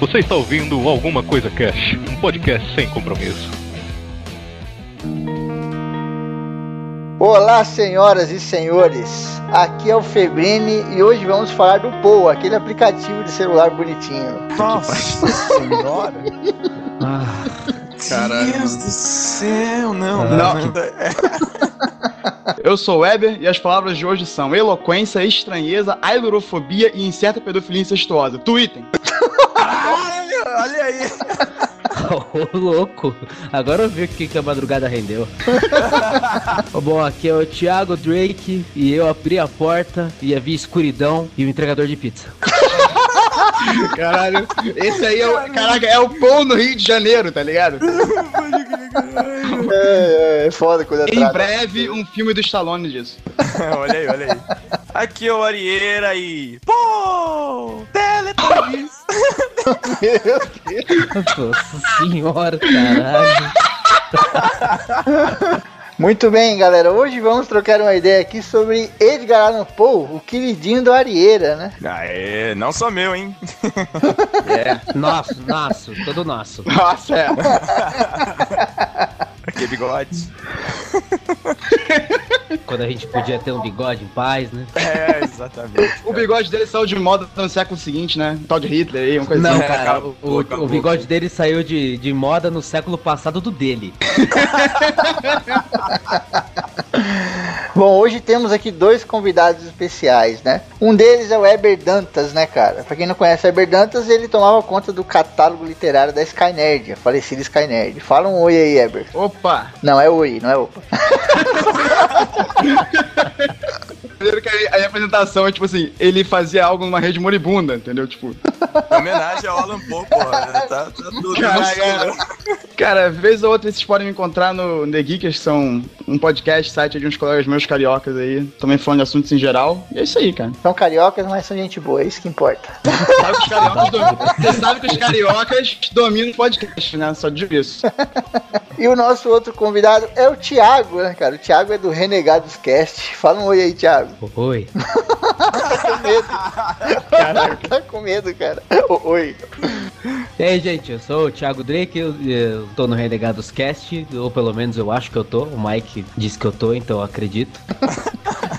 Você está ouvindo Alguma Coisa Cash, um podcast sem compromisso. Olá, senhoras e senhores. Aqui é o Febrini e hoje vamos falar do Poa, aquele aplicativo de celular bonitinho. Nossa senhora! Ah, Caralho. Deus do céu, não, Não. não. eu sou o Weber e as palavras de hoje são eloquência, estranheza, ailurofobia e incerta pedofilia incestuosa. Tweetem. Olha aí. Ô, louco! Agora eu vi o que, que a madrugada rendeu. Bom, aqui é o Thiago Drake e eu abri a porta e havia escuridão e o entregador de pizza. Caralho, esse aí é o. Caraca, é o pão no Rio de Janeiro, tá ligado? É, é, é foda quando é Em trata. breve, um filme do Stallone disso. olha aí, olha aí. Aqui é o Arieira e. Pô! Teletubbies! Nossa senhora, caralho. Muito bem, galera. Hoje vamos trocar uma ideia aqui sobre Edgar Allan Poe, o queridinho do Arieira, né? Aê, não sou meu, hein? É. Nosso, nosso, todo nosso. Nossa, é. Aqui é bigode. Quando a gente podia ter um bigode em paz, né? É, exatamente. O bigode dele saiu de moda no século seguinte, né? Tal de Hitler aí, uma coisa Não, assim. cara, acabou, o, o- acabou. o bigode dele saiu de, de moda no século passado do dele. Bom, hoje temos aqui dois convidados especiais, né? Um deles é o Eber Dantas, né, cara? Pra quem não conhece o Eber Dantas, ele tomava conta do catálogo literário da Skynerd, a falecida Skynerd. Fala um oi aí, Eber. Opa! Não, é oi, não é opa. Primeiro que a, a apresentação é tipo assim, ele fazia algo numa rede moribunda, entendeu? Tipo, Em homenagem ao Alan Poe, porra. Tá, tá tudo Caraca. cara, vez ou outra vocês podem me encontrar no The Geekers, que são um podcast, site de uns colegas meus cariocas aí, também falando de assuntos em geral. E é isso aí, cara. São cariocas, mas são gente boa, é isso que importa. Sabe que os cariocas dominam, você sabe que os cariocas dominam o podcast, né? Só digo isso. E o nosso outro convidado é o Thiago, né, cara? O Thiago é do Renegados Cast. Fala um oi aí, Thiago. Oi. Tá com medo. tá com medo, cara. Oi. E aí, gente, eu sou o Thiago Drake, eu, eu tô no Renegados Cast, ou pelo menos eu acho que eu tô. O Mike disse que eu tô, então eu acredito.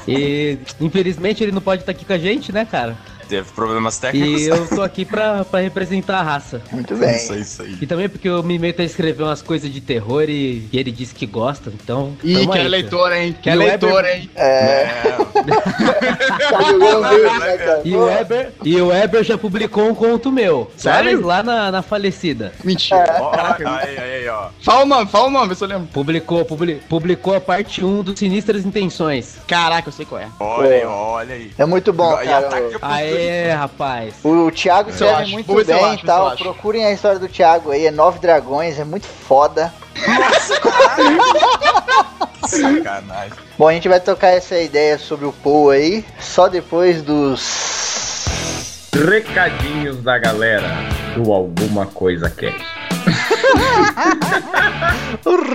E infelizmente ele não pode estar aqui com a gente, né, cara? Teve problemas técnicos. E eu tô aqui pra, pra representar a raça. Muito bem. Isso isso aí. E também porque eu me meto a escrever umas coisas de terror e, e ele disse que gosta, então. Ih, que é leitor, hein? Que é leitor, hein? É, É, tá jogando verde, né, cara? E o Weber, e o Weber já publicou um conto meu. Sério? Lá na, na falecida. Mentira. ó, Caraca, aí, aí, aí, ó. Fala o nome, fala o nome, se eu lembro. Publicou, publi- publicou a parte 1 do Sinistras Intenções. Caraca, eu sei qual é. Olha aí, olha aí. É muito bom, cara. Aê, rapaz. O Thiago Eu escreve acho. muito eu bem acho, e eu tal. Procurem a história do Thiago aí, é Nove Dragões, é muito foda. Sacanagem. Bom, a gente vai tocar essa ideia sobre o Poe aí, só depois dos. Recadinhos da galera do Alguma Coisa Cast.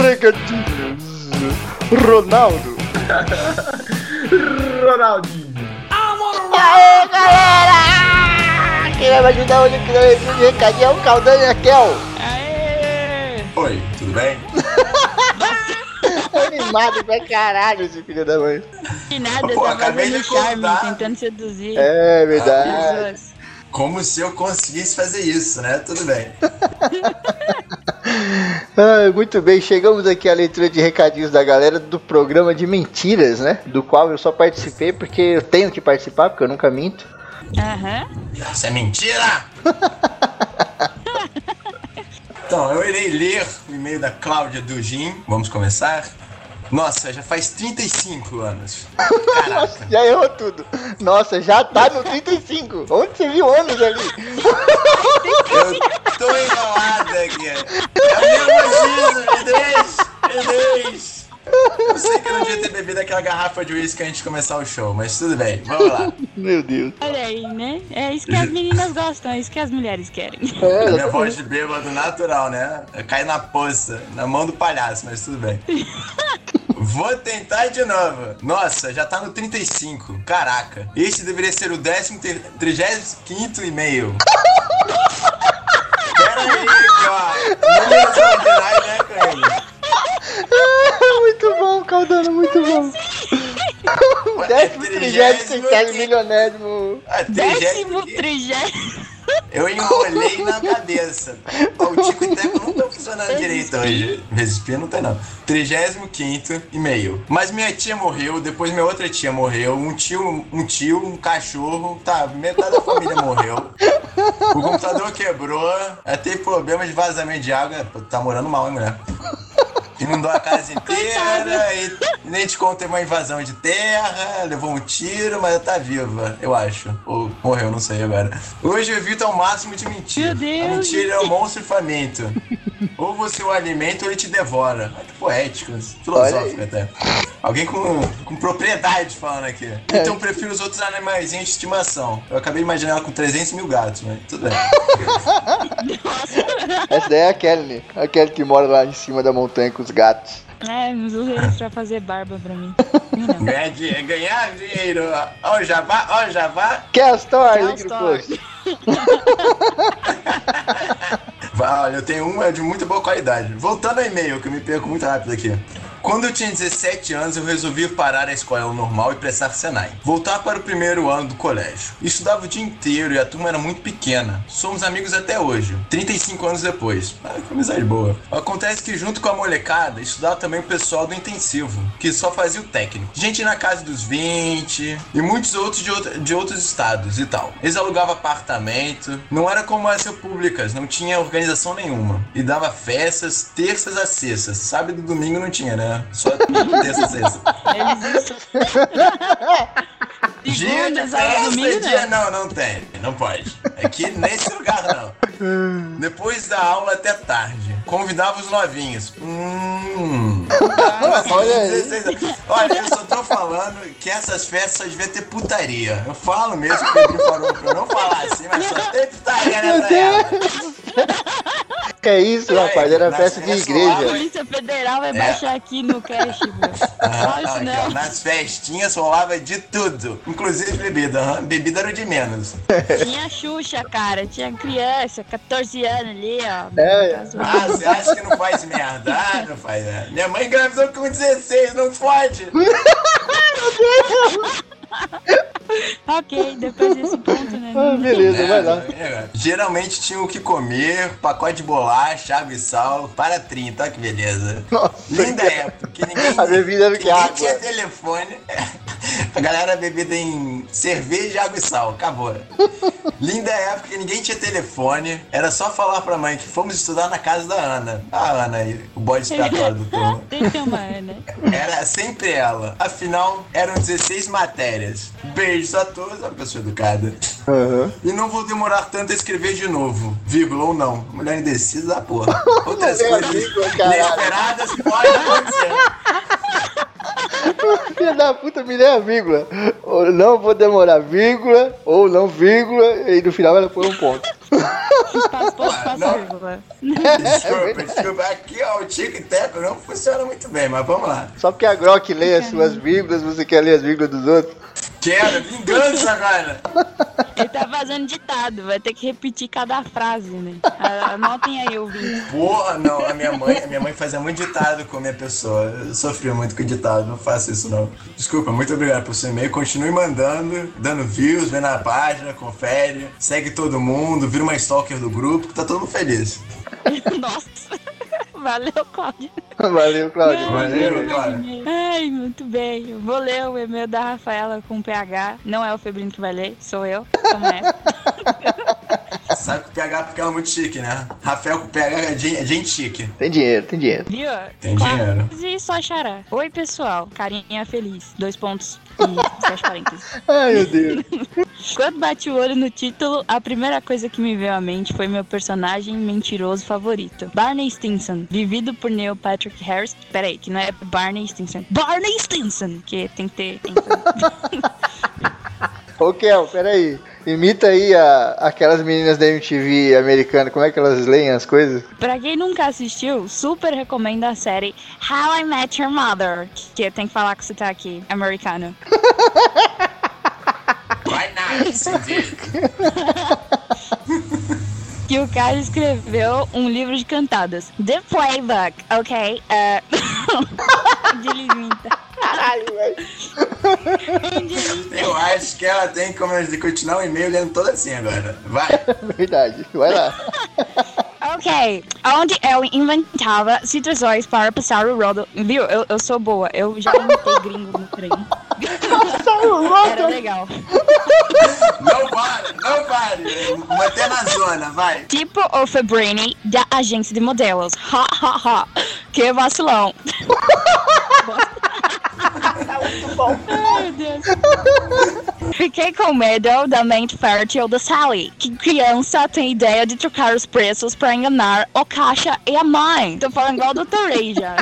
Recadinhos. Ronaldo. Ronaldinho. Aê, galera! Quem vai me ajudar hoje aqui na leitura de recadinho é o Caldan e a Kel. Oi, tudo bem? Animado pra caralho esse filho da mãe. De nada, Pô, tá acabei fazendo charme, tentando seduzir É verdade. Como se eu conseguisse fazer isso, né? Tudo bem. Ah, muito bem, chegamos aqui à leitura de recadinhos da galera do programa de mentiras, né? Do qual eu só participei porque eu tenho que participar, porque eu nunca minto. Aham. Isso é mentira! então, eu irei ler o e-mail da Cláudia Dugin. Vamos começar? Nossa, já faz 35 anos. Caraca. Já errou tudo. Nossa, já tá no 35. Onde você viu anos ali? Eu tô enrolado aqui. É o nervosismo, me deixa, me deixa. Eu sei que eu não devia ter bebido aquela garrafa de uísque antes de começar o show, mas tudo bem, vamos lá. Meu Deus. Olha aí, né? É isso que as meninas gostam, é isso que as mulheres querem. É, Minha voz de bêbado natural, né? Cai na poça, na mão do palhaço, mas tudo bem. Vou tentar de novo. Nossa, já tá no 35. Caraca. Este deveria ser o 15 e-mail. Peraí, ó. Números ordinários, né, Coelho? muito bom, Caldano, muito bom. Décimo, trigésimo, centésimo, milionésimo. Ah, Décimo trigésimo. Eu enrolei na cabeça. O Tico e Teco não tá funcionando direito hoje. Resistir não tem, não. 35 e meio. Mas minha tia morreu, depois minha outra tia morreu, um tio, um tio, um cachorro, tá, metade da família morreu. O computador quebrou, teve problema de vazamento de água. Tá morando mal, hein, mulher? Inundou a casa inteira, e nem te conta, teve uma invasão de terra, levou um tiro, mas tá viva, eu acho. Ou morreu, não sei agora. Hoje eu evito ao máximo de mentir. Meu Deus. A mentira é um monstro faminto. Ou você o alimenta ou ele te devora. Olha que poético, filosófico até. Alguém com, com propriedade falando aqui. Então eu prefiro os outros animaizinhos de estimação. Eu acabei de imaginar ela com 300 mil gatos, mas tudo bem. Essa daí é a Kelly, a Kelly que mora lá em cima da montanha com os gatos. É, nos usa eles pra fazer barba pra mim. Ganhar, di- ganhar dinheiro. Ó o Javá, ó o Javá. A Link no post. Olha, eu tenho uma de muito boa qualidade. Voltando ao e-mail, que eu me perco muito rápido aqui. Quando eu tinha 17 anos, eu resolvi parar a escola normal e prestar Senai. Voltar para o primeiro ano do colégio. Estudava o dia inteiro e a turma era muito pequena. Somos amigos até hoje, 35 anos depois. Ah, que amizade boa. Acontece que junto com a molecada, estudava também o pessoal do intensivo, que só fazia o técnico. Gente na casa dos 20 e muitos outros de, de outros estados e tal. Eles alugavam apartamento, não era como as repúblicas, não tinha organização nenhuma. E dava festas terças a sextas. Sábado e domingo não tinha, né? Só terça a sexta. Eles Dia de festa, domingo, dia... não. Não, não tem. Não pode. Aqui nesse lugar não. Depois da aula até tarde. Convidava os novinhos. Hum. Olha aí. 16 anos. Olha, eu só tô falando que essas festas só devia ter putaria. Eu falo mesmo que o Pedro falou pra eu não falar assim, mas só tem putaria nessa época. Que é isso, rapaz? Era festa de festas A igreja. Polícia Federal vai É. baixar aqui no cash, não. nas festinhas rolava de tudo, inclusive bebida. aham. Bebida era o de menos. Tinha Xuxa, cara. Tinha criança, 14 anos ali, ó. É. Ah, você acha que não faz merda? Ah, não faz merda. Minha mãe engravidou com 16, não fode. Ok, depois desse ponto, né? Ah, beleza, vai lá. É, Geralmente tinha o que comer, pacote de bolacha, água e sal, para 30, olha que beleza. Nossa, Linda época, que ninguém, A bebida era que ninguém água. tinha telefone. A galera bebida em cerveja, água e sal, acabou. Linda época que ninguém tinha telefone, era só falar pra mãe que fomos estudar na casa da Ana. A Ana aí, o bode expiatório do turno. Tem que ter uma Ana. Era sempre ela. Afinal, eram 16 matérias. Beijos a todos, uma pessoa educada. Aham. E não vou demorar tanto a escrever de novo, vírgula ou não. Mulher indecisa da porra. Outras coisas inesperadas podem acontecer. Filha da puta, me dê a vírgula. Ou não vou demorar, vírgula, ou não, vírgula, e no final ela põe um ponto. Passa não. vírgula. Desculpa, desculpa. Aqui, ó, o Tico e Teco não funciona muito bem, mas vamos lá. Só porque a Grok lê as suas vírgulas, você quer ler as vírgulas dos outros? Quero, vingança agora. Ele tá fazendo ditado, vai ter que repetir cada frase, né? Anotem aí, ouvintes. Porra, não, a minha mãe, a minha mãe fazia muito ditado com a minha pessoa. Eu sofria muito com ditado, não faço isso não. Desculpa, muito obrigado por seu e-mail. Continue mandando, dando views, vendo a página, confere, segue todo mundo, vira uma stalker do grupo, que tá todo mundo feliz. Nossa. Valeu, Cláudio. Valeu, Cláudio. Valeu, claro. Ai, muito bem. Eu vou ler o e-mail da Rafaela com PH. Não é o Febrino que vai ler, sou eu. Como é? Sabe que o PH porque ela é muito chique, né? Rafael com PH é gente, é gente chique. Tem dinheiro, tem dinheiro. Viu? Tem dinheiro. Quase só xará. Oi, pessoal. Carinha feliz. Dois pontos fecha parênteses. Ai, meu Deus. Quando bati o olho no título, a primeira coisa que me veio à mente foi meu personagem mentiroso favorito, Barney Stinson, vivido por Neil Patrick Harris. Peraí, que não é Barney Stinson. Barney Stinson! Que tem que ter. Ô, Kel, peraí. Imita aí a, aquelas meninas da MTV americana, como é que elas leem as coisas? pra quem nunca assistiu, super recomendo a série How I Met Your Mother, que tem que falar com o sotaque americano. Vai nice, indeed. Que que o cara escreveu um livro de cantadas. The Playbook, ok? É... Onde ele imita. Caralho, velho. Eu acho que ela tem como continuar o e-mail lendo todo assim agora. Vai. Verdade. Vai lá. Ok, onde eu inventava situações para passar o rodo. Viu? Eu, eu sou boa, eu já imitei gringo no trem. Era legal. Não pare, não pare. Manter na zona, vai. Tipo o Fabrini da agência de modelos. Ha, ha, ha. Que vacilão. Ai, meu Deus. Fiquei com medo da mente fértil da Sally. Que criança tem ideia de trocar os preços pra enganar o caixa e a mãe. Tô falando igual do Toreja.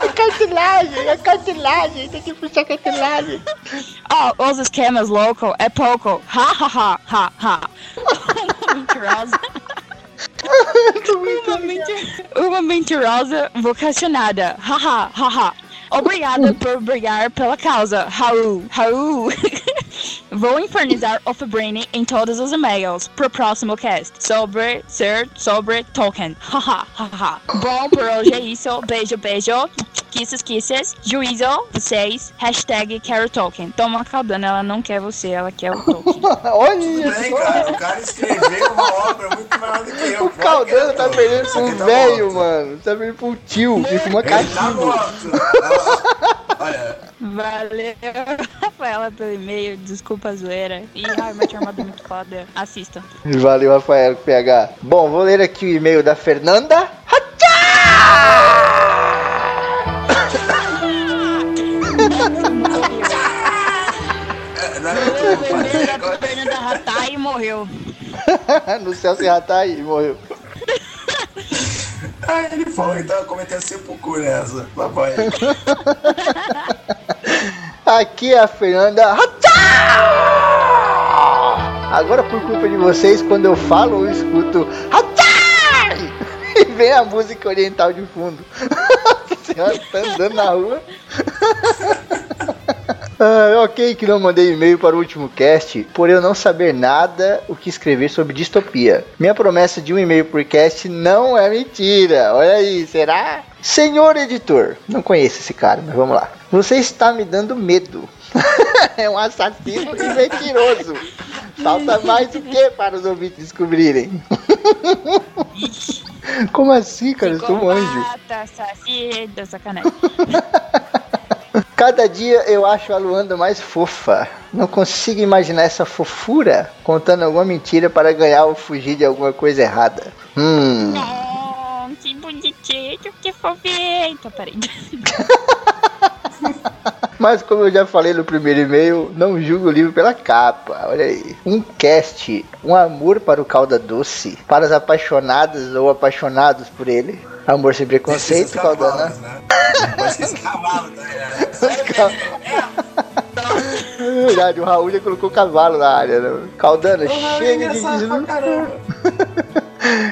É cartilagem, é cartilagem. Tem que puxar cartilagem. Oh, os esquemas louco é pouco. Ha, ha, ha, ha, ha. Mentirosa. Uma, menti- uma mentirosa vocacionada. Haha, haha. Obrigada por brigar pela causa. Raul, Raul. Vou infernizar o Fabrini em todos os e-mails pro próximo cast. Sobre ser sobre Tolkien. Haha, haha. Bom, por hoje é isso. Beijo, beijo. Kisses, kisses. Juízo, vocês. Hashtag quero Tolkien. Toma Caldana, ela não quer você, ela quer o Tolkien. Olha, Tudo bem, cara. O cara escreveu uma obra muito maior do que eu. o Caldano tá perdendo pra um velho, mano. Tá perdendo pra um tio que fuma tá cachimbo. morto. Olha, Valeu, Rafaela, pelo e-mail. Desculpa a zoeira. E ai, meu armado é muito foda. Assista. Valeu, Rafael PH. Bom, vou ler aqui o e-mail da Fernanda. Fernanda Ratai e morreu. no céu se ratar aí, morreu. Ah, ele falou que tava cometendo sepulcro nessa. Lá vai. Aqui é a Fernanda. Agora, por culpa de vocês, quando eu falo, eu escuto. E vem a música oriental de fundo. A senhora tá andando na rua. Ah, ok, que não mandei e-mail para o último cast, por eu não saber nada o que escrever sobre distopia. Minha promessa de um e-mail por cast não é mentira. Olha aí, será? Senhor editor, não conheço esse cara, mas vamos lá. Você está me dando medo. é um assassino e mentiroso. Falta mais o que para os ouvintes descobrirem? Como assim, cara? Eu sou um anjo. Assassino, sacanagem. Cada dia eu acho a Luanda mais fofa. Não consigo imaginar essa fofura contando alguma mentira para ganhar ou fugir de alguma coisa errada. Hum. Oh, que bonitinho, que fofinho. Tô peraí. Mas como eu já falei no primeiro e-mail, não julgo o livro pela capa. Olha aí. Um cast, um amor para o calda doce, para os apaixonadas ou apaixonados por ele. Amor sem preconceito, Caldana. né? Pode esquecer cavalo também, né? É verdade, o Raul já colocou cavalo na área, né? Caldana, é chega de desilusão.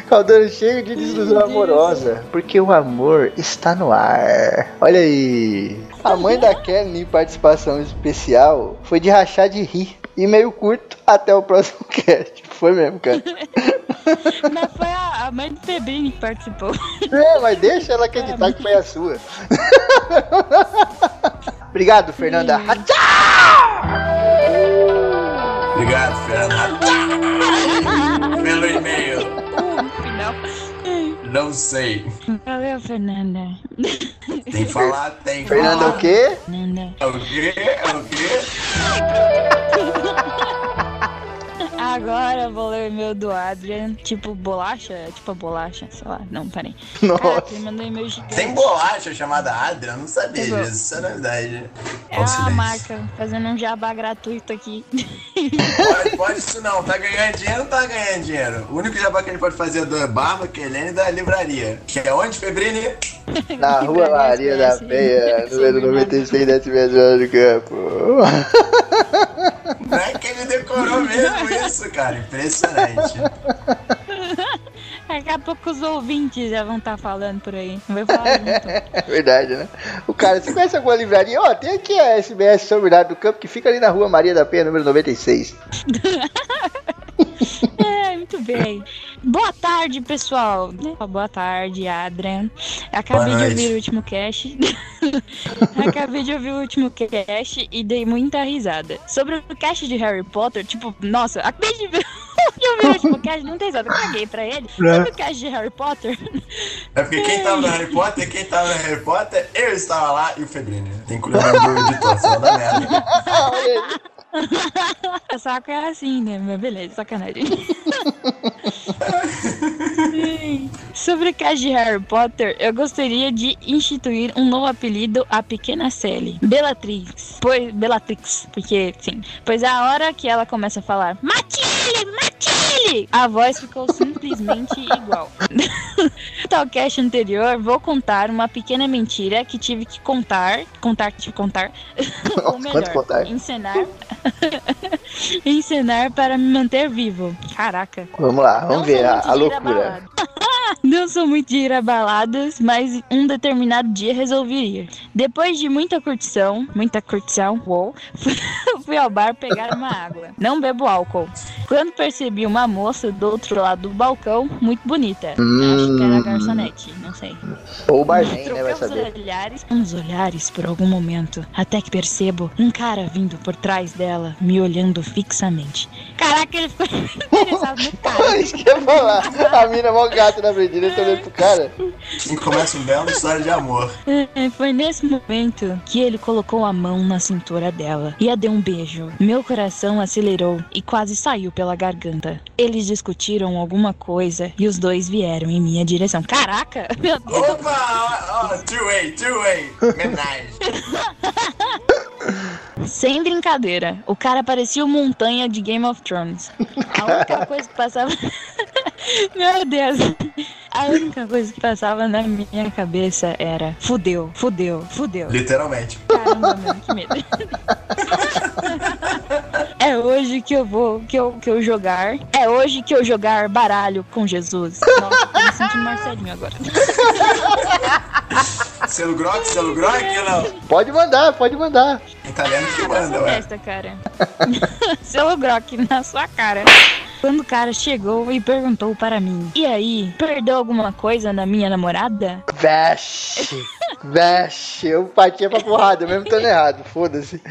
Caldana, chega de desilusão amorosa, porque o amor está no ar. Olha aí. A mãe da Kelly em participação especial foi de rachar de rir. E meio curto, até o próximo cast. Foi mesmo, cara. Mas foi a, a mãe do Febrini que participou. É, mas deixa ela acreditar que foi a sua. Obrigado, Fernanda. Obrigado, Fernando. Pelo e-mail. Final. Não sei. Valeu, Fernanda. Tem que falar, tem que Fernanda falar. o quê? Fernanda. É o quê? É o quê? Agora eu vou ler o e-mail do Adrian. Tipo bolacha? É Tipo a bolacha, sei lá. Não, peraí. Caraca, Nossa. ele mandou e-mail gigante. Tem bolacha chamada Adria? Eu não sabia bo- disso. Isso é novidade. É uma silêncio. marca fazendo um jabá gratuito aqui. Pode, pode isso não. Tá ganhando dinheiro ou tá ganhando dinheiro? O único jabá que ele pode fazer é do Barba, Kelene e da livraria. Que é onde, Febrini? Na rua Maria da Penha, número 96, décimo zona do campo. Não é que ele decorou mesmo isso, cara. Impressionante. Daqui a pouco os ouvintes já vão estar falando por aí. Não vai falar junto. É verdade, né? O cara, você conhece alguma livraria? Ó, tem aqui a SBS Sombridade do Campo, que fica ali na rua Maria da Penha, número 96. É, muito bem. Boa tarde, pessoal. Boa tarde, Adrian. Acabei de ouvir o último cast. Acabei de ouvir o último cast e dei muita risada. Sobre o cast de Harry Potter, tipo, nossa, acabei de ver. de ouvir o último cast, não tem risada. Eu caguei pra ele. Sobre o cast de Harry Potter, É porque quem tava no Harry Potter, quem tava no Harry Potter, eu estava lá e o Febrini. Tem que cuidar do editor, senão dá merda. o saco é assim, né? Mas beleza, sacanagem. Sobre o cast de Harry Potter, eu gostaria de instituir um novo apelido à pequena Sally. Bellatrix. Pois, Bellatrix, porque, sim. Pois a hora que ela começa a falar Matilde, Matilde, a voz ficou simplesmente igual. Tal cast anterior, vou contar uma pequena mentira que tive que contar, contar, tive que contar, ou melhor, contar? encenar, encenar para me manter vivo. Caraca. Vamos lá, vamos Não ver a, a loucura. Não sou muito de ir a baladas, mas um determinado dia resolvi ir. Depois de muita curtição, muita curtição, uou, fui ao bar pegar uma água. Não bebo álcool. Quando percebi uma moça do outro lado do balcão, muito bonita. Acho que era a garçonete, não sei. Ou o barman, né? Vai uns saber. olhares, uns olhares por algum momento, até que percebo um cara vindo por trás dela, me olhando fixamente. Caraca, ele ficou interessado no cara. Isso que eu ia falar. A mina mó gata na dele, tá olhando pro cara. E começa uma bela história de amor. É, Foi nesse momento que ele colocou a mão na cintura dela e a deu um beijo. Meu coração acelerou e quase saiu pela garganta. Eles discutiram alguma coisa e os dois vieram em minha direção. Caraca! Meu Deus! Opa! Ó, two-way, two-way. Menage. Sem brincadeira, o cara parecia o montanha de Game of Thrones. A única coisa que passava. Meu Deus! A única coisa que passava na minha cabeça era: fudeu, fudeu, fudeu. Literalmente. Caramba, mano, que medo. É hoje que eu vou, que eu, que eu jogar. É hoje que eu jogar baralho com Jesus. Nossa, tô me sentindo Marcelinho agora. Selo Grok, selo Grok ou não? Pode mandar, pode mandar. Italiano que manda, ué. festa, cara. Seu Grok na sua cara. Quando o cara chegou e perguntou para mim: E aí, perdeu alguma coisa na minha namorada? Veste. Veste. Eu partia pra porrada, mesmo estando errado. Foda-se.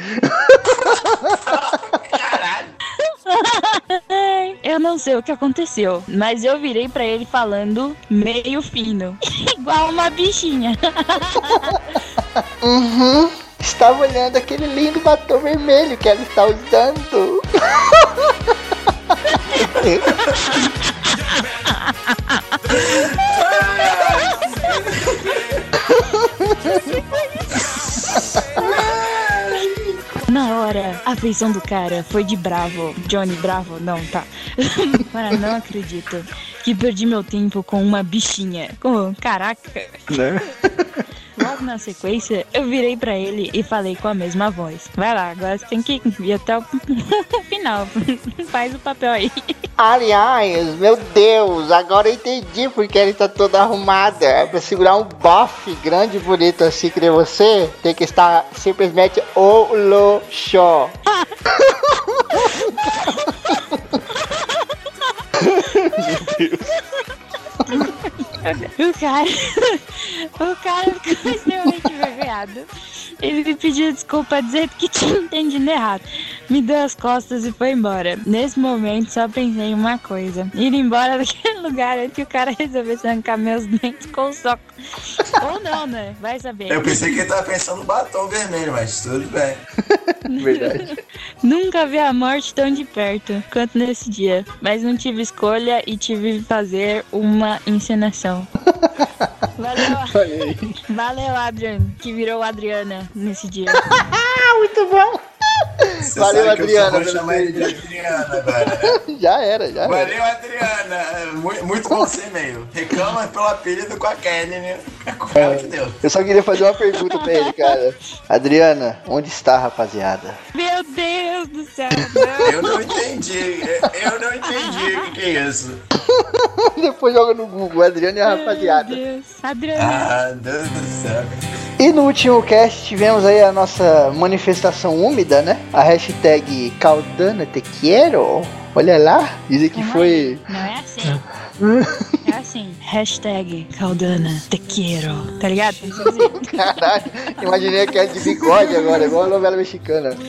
Eu não sei o que aconteceu, mas eu virei pra ele falando meio fino, igual uma bichinha. Uhum. Estava olhando aquele lindo batom vermelho que ela está usando. A feição do cara foi de bravo. Johnny Bravo? Não, tá. Cara, não acredito que perdi meu tempo com uma bichinha. Com, caraca. Né? Logo na sequência, eu virei pra ele e falei com a mesma voz. Vai lá, agora você tem que ir até o final. Faz o papel aí. Aliás, meu Deus, agora eu entendi porque ela está toda arrumada. É pra segurar um bofe grande e bonito assim que nem você, tem que estar simplesmente o loxó. O cara. O cara ficou extremamente Ele me pediu desculpa dizendo que tinha entendido errado. Me deu as costas e foi embora. Nesse momento só pensei em uma coisa: ir embora daquele lugar antes que o cara resolvesse arrancar meus dentes com o soco. Ou não, né? Vai saber. Eu pensei que ele tava pensando no batom vermelho, mas tudo bem. Verdade. Nunca vi a morte tão de perto quanto nesse dia, mas não tive escolha e tive que fazer uma encenação. Valeu, Valeu, Adrian, que virou Adriana nesse dia. Muito bom. Você Valeu, sabe que Adriana, Eu só vou chamar ele de Adriana agora, né? Já era, já era. Valeu, Adriana. É, Muito, muito bom seu e-mail. Reclama pelo apelido com a Kelly, né? Com ela que deu. Eu só queria fazer uma pergunta pra ele, cara. Adriana, onde está a rapaziada? Meu Deus do céu. Não. Eu não entendi. Eu não entendi o que, que é isso. Depois joga no Google, Adriano e a rapaziada. Meu Deus. Adriano. Ah, Deus do céu. E no último cast tivemos aí a nossa manifestação úmida, né? A hashtag Caldana Te Quiero. Olha lá, dizem que Não é- foi. Não é assim. É assim. Hashtag Caldana Te Quiero. Tá ligado? Que dizer. Caralho, imaginei aquela de bigode agora, igual a novela mexicana.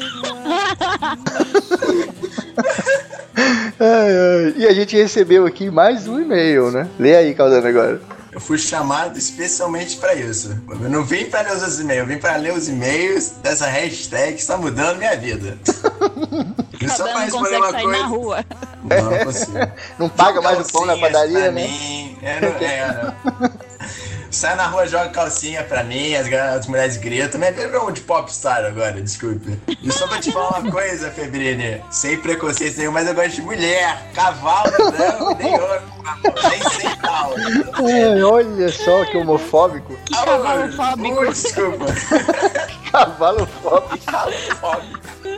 Ai, ai. E a gente recebeu aqui mais um e-mail, né? Lê aí, Caldana, agora. Eu fui chamado especialmente pra isso. Eu não vim pra ler os e-mails, eu vim pra ler os e-mails dessa hashtag que está mudando minha vida. E só não responder consegue uma sair coisa. na rua. Não, não consigo. Não paga mais o pão na padaria, né? Mim. É, não, é, não. Sai na rua, joga calcinha pra mim, as, as mulheres gritam. Mas é um de popstar agora, desculpe. E só pra te falar uma coisa, Febrini, sem preconceito nenhum, mas eu gosto de mulher, cavalo, não, nem ouro, nem sem tal. Ai, olha só que homofóbico. Que cavalo fóbico. Desculpa. Cavalo fóbico.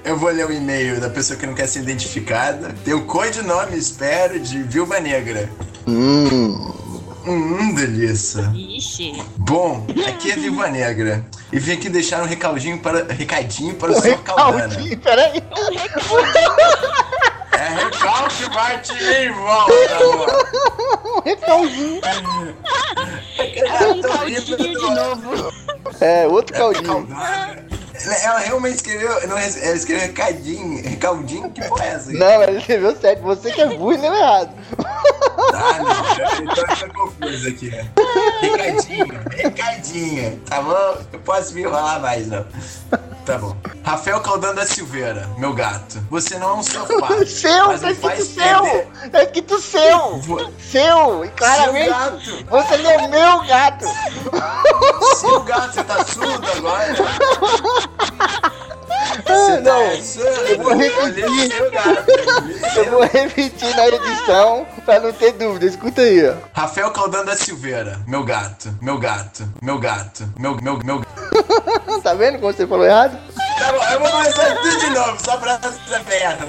Eu vou ler o e-mail da pessoa que não quer ser identificada. Tem o codinome, espero, de Viúva Negra. Hum. Hum, delícia. Ixi. Bom, aqui é Viúva Negra. E vim aqui deixar um recadinho para, recadinho para o senhor Caldana. Caldinho, peraí. É recalque bate em volta, amor. Um recaldinho. É um caldinho de novo. É, outro caldinho. Caldana. Ela realmente escreveu, não, ela escreveu recadinho, recaldinho, que porra é essa? Não, ele escreveu certo. Você que é burro e leu errado. Ah, não, tô, eu tô confuso aqui. Recadinho, recadinho, tá bom? Eu posso me enrolar mais, não. Tá bom. Rafael Caldano da Silveira, meu gato. Você não é um sofá. Seu, tá escrito faz seu. perder. Tá escrito seu. Seu. E Seu claramente. gato. Você leu meu gato. Seu gato, você tá surdo agora? Ah, Você não. tá? Eu vou repetir. Gato. Eu vou repetir na edição pra não ter dúvida. Escuta aí, ó. Rafael Caldano da Silveira, meu gato, meu gato, meu gato, meu, meu, meu Tá vendo como você falou errado? Tá bom, eu vou começar tudo de novo, só pra essa merda.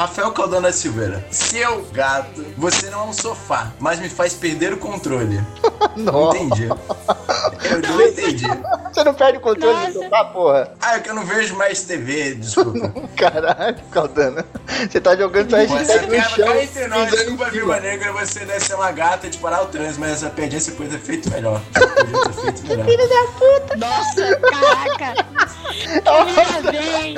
Rafael Caldana Silveira, seu gato, você não é um sofá, mas me faz perder o controle. Não Nossa. entendi. Eu não entendi. Você não perde o controle do Nossa. sofá, porra. Ah, é que eu não vejo mais TV, desculpa. Caralho, Caldana. Você tá jogando sua hashtag no chão. cá entre nós, desculpa. Viúva Negra, você deve ser uma gata de parar o trânsito, mas essa piadinha você podia ter feito melhor. Podia ter feito melhor. Nossa, caraca. Primeira vez.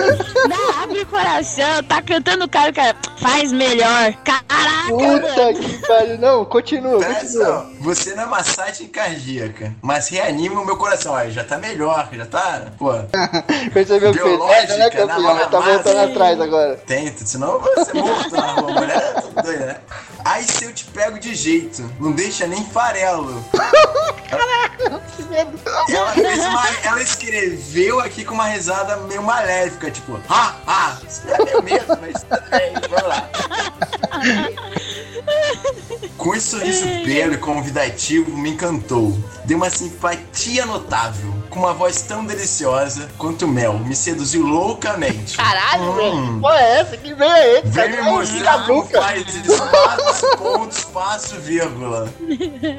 Não, abre o coração. Tá cantando o cara, cara. Faz melhor. Caraca, Puta mano. que pariu. Não, continua, Presta continua. você não é massagem cardíaca, mas reanima o meu coração. Aí já tá melhor, já tá. Pô, Percebeu que fez Biológica, essa, né, campeão? tá voltando atrás agora. tenta, senão eu vou ser morto na rua. Mulher é tudo doida, né? Aí se eu te pego de jeito, não deixa nem farelo. Que medo. Ela, fez uma, ela escreveu aqui com uma risada meio maléfica, tipo, ha, ha. Isso me dá meio medo, mas tudo bem, vamos lá. Com esse sorriso belo e convidativo, me encantou. Deu uma simpatia notável. Com uma voz tão deliciosa quanto mel, me seduziu loucamente. Caralho, Hum. velho. Pô, é essa? Que veio é esse? Vem me mostrar como faz espaço, ponto, espaço, vírgula.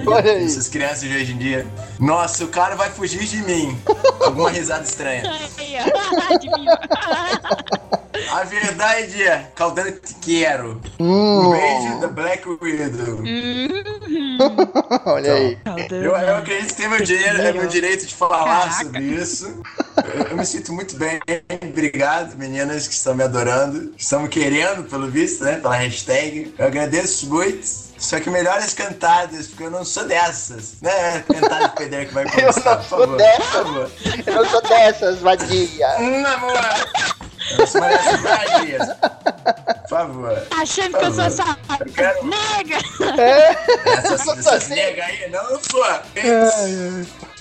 Olha aí. Essas crianças de hoje em dia. Nossa, o cara vai fugir de mim. Alguma risada estranha. Ó. Adivinha. A verdade é, Caldana te quero. Hum, Um beijo da Black Widow. olha aí. Eu, eu acredito que tem meu, dinheiro, é meu direito de falar Caraca. sobre isso. Eu, eu me sinto muito bem. Obrigado, meninas que estão me adorando. que Estão me querendo, pelo visto, né? Pela hashtag. Eu agradeço muito. Só que melhores cantadas, porque eu não sou dessas. Né? Cantada de pedreiro que vai Eu começar, não por sou favor. dessas. Por favor. Eu não sou dessas, vadia. Hum, uma dessas vadias. Por favor. Achando que eu sou essa quero nega. essas, essas negas aí. Não, eu sou.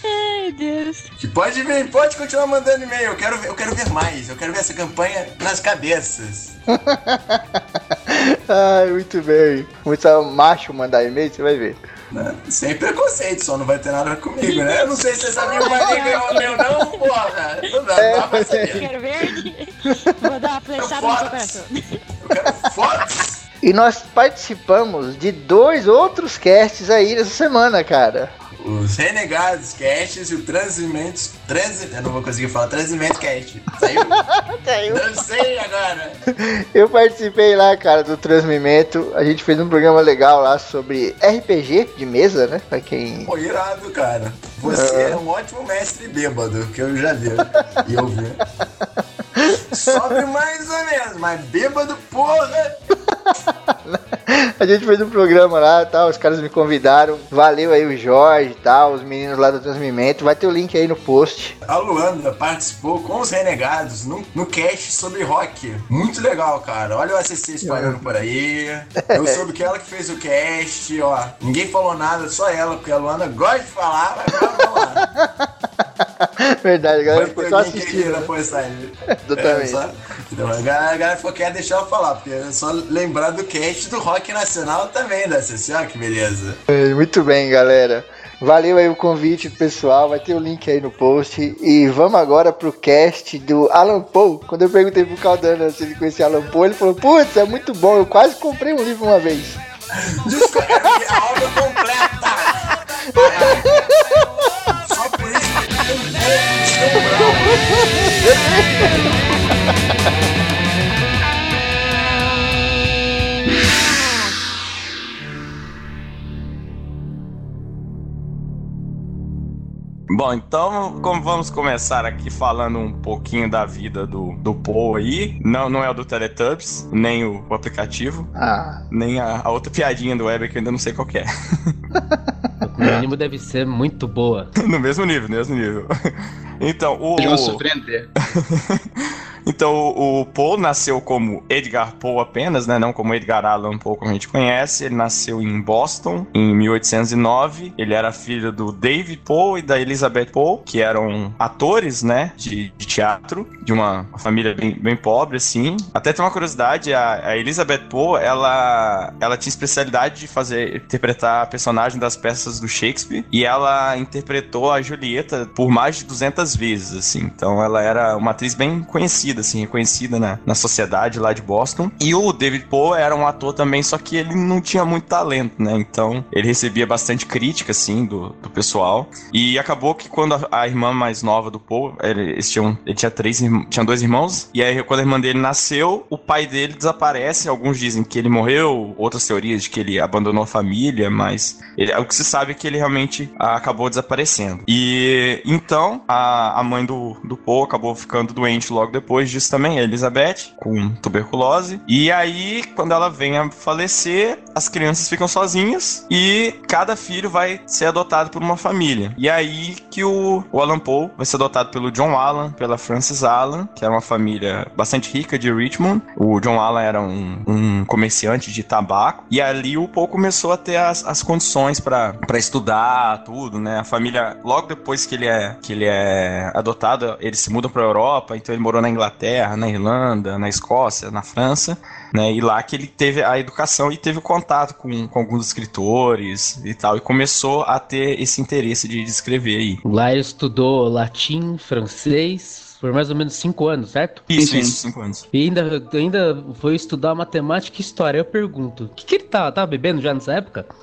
Ai, Deus. Que pode vir, pode continuar mandando e-mail. Eu quero, ver- eu quero ver mais. Eu quero ver essa campanha nas cabeças. Ai, muito bem. Começar macho mandar e-mail, você vai ver. Né? Sem preconceito, só não vai ter nada comigo, né? Eu não sei se essa viúva negra é ou meu, não, porra. Não dá, não dá pra saber. Quero verde. Vou dar uma flechada no seu coração. Eu quero fotos. E nós participamos de dois outros casts aí nessa semana, cara. Os Renegados Casts e o Transimentos. Transi... Eu não vou conseguir falar Transimento Cast. Saiu? Saiu. Não sei agora. Eu participei lá, cara, do Transmimento. A gente fez um programa legal lá sobre RPG de mesa, né? Pra quem. Pô, irado, cara. Você é um ótimo mestre bêbado, que eu já vi. E eu Sobe mais ou menos, mas bêbado, porra! A gente fez um programa lá e tal, os caras me convidaram. Valeu aí o Jorge e tal, os meninos lá do Transmimento. Vai ter o link aí no post. A Luanda participou com os Renegados no, no cast sobre rock. Muito legal, cara. Olha o ACC espalhando por aí. Eu soube que ela que fez o cast, ó. Ninguém falou nada, só ela, porque a Luanda gosta de falar, mas vamos lá. Verdade, galera ficou só assistindo. né? Exatamente. É, só- Então, a galera, a galera falou que quer deixar eu falar, porque é só lembrar do cast do Rock Nacional também da CC, olha que beleza. É, Muito bem, galera. Valeu aí o convite pessoal, vai ter o link aí no post. E vamos agora pro cast do Alan Poe. Quando eu perguntei pro Caldana se ele conhecia Alan Poe, ele falou: Putz, é muito bom, eu quase comprei um livro uma vez. Desco- é a obra completa! Yeah. Bom, então como vamos começar aqui falando um pouquinho da vida do, do Paul aí. Não, não é o do Teletubbies, nem o, o aplicativo, Ah, nem a, a outra piadinha do Weber que eu ainda não sei qual que é. No mínimo deve ser muito boa. no mesmo nível, no mesmo nível. Então, o. Vão surpreender. Então, o o Poe nasceu como Edgar Poe apenas, né? Não como Edgar Allan Poe, como a gente conhece. Ele nasceu em Boston, em 1809. Ele era filho do David Poe e da Elizabeth Poe, que eram atores, né? De, de teatro, de uma família bem, bem pobre, assim. Até tem uma curiosidade, a, a Elizabeth Poe, ela, ela tinha especialidade de fazer, interpretar personagem das peças do Shakespeare. E ela interpretou a Julieta por mais de 200 vezes, assim. Então, ela era uma atriz bem conhecida, assim, reconhecida na, na sociedade lá de Boston. E o David Poe era um ator também, só que ele não tinha muito talento, né? Então, ele recebia bastante crítica, assim, do, do pessoal. E acabou que quando a, a irmã mais nova do Poe, ele, eles tinham, ele tinha três, tinha dois irmãos, e aí quando a irmã dele nasceu, o pai dele desaparece. Alguns dizem que ele morreu, outras teorias de que ele abandonou a família, mas ele- o que se sabe é que ele realmente ah, acabou desaparecendo. E então a, a mãe do, do Poe acabou ficando doente logo depois disso também, a Elizabeth, com tuberculose. E aí, quando ela vem a falecer, as crianças ficam sozinhas e cada filho vai ser adotado por uma família. E aí que o, o Alan Poe vai ser adotado pelo John Allan, pela Frances Allan, que era uma família bastante rica de Richmond. O John Allan era um, um comerciante de tabaco. E ali o Poe começou a ter as, as condições para estudar, tudo, né? A família, logo depois que ele é, que ele é adotado, ele se muda para Europa. Então ele morou na Inglaterra, na Irlanda, na Escócia, na França né? E lá que ele teve a educação e teve contato com, com alguns escritores e tal, e começou a ter esse interesse de, de escrever aí. Lá ele estudou latim, francês, por mais ou menos cinco anos, certo? Isso, sim. isso, cinco anos. E ainda, ainda foi estudar matemática e história. Eu pergunto, o que, que ele tava, tava bebendo já nessa época?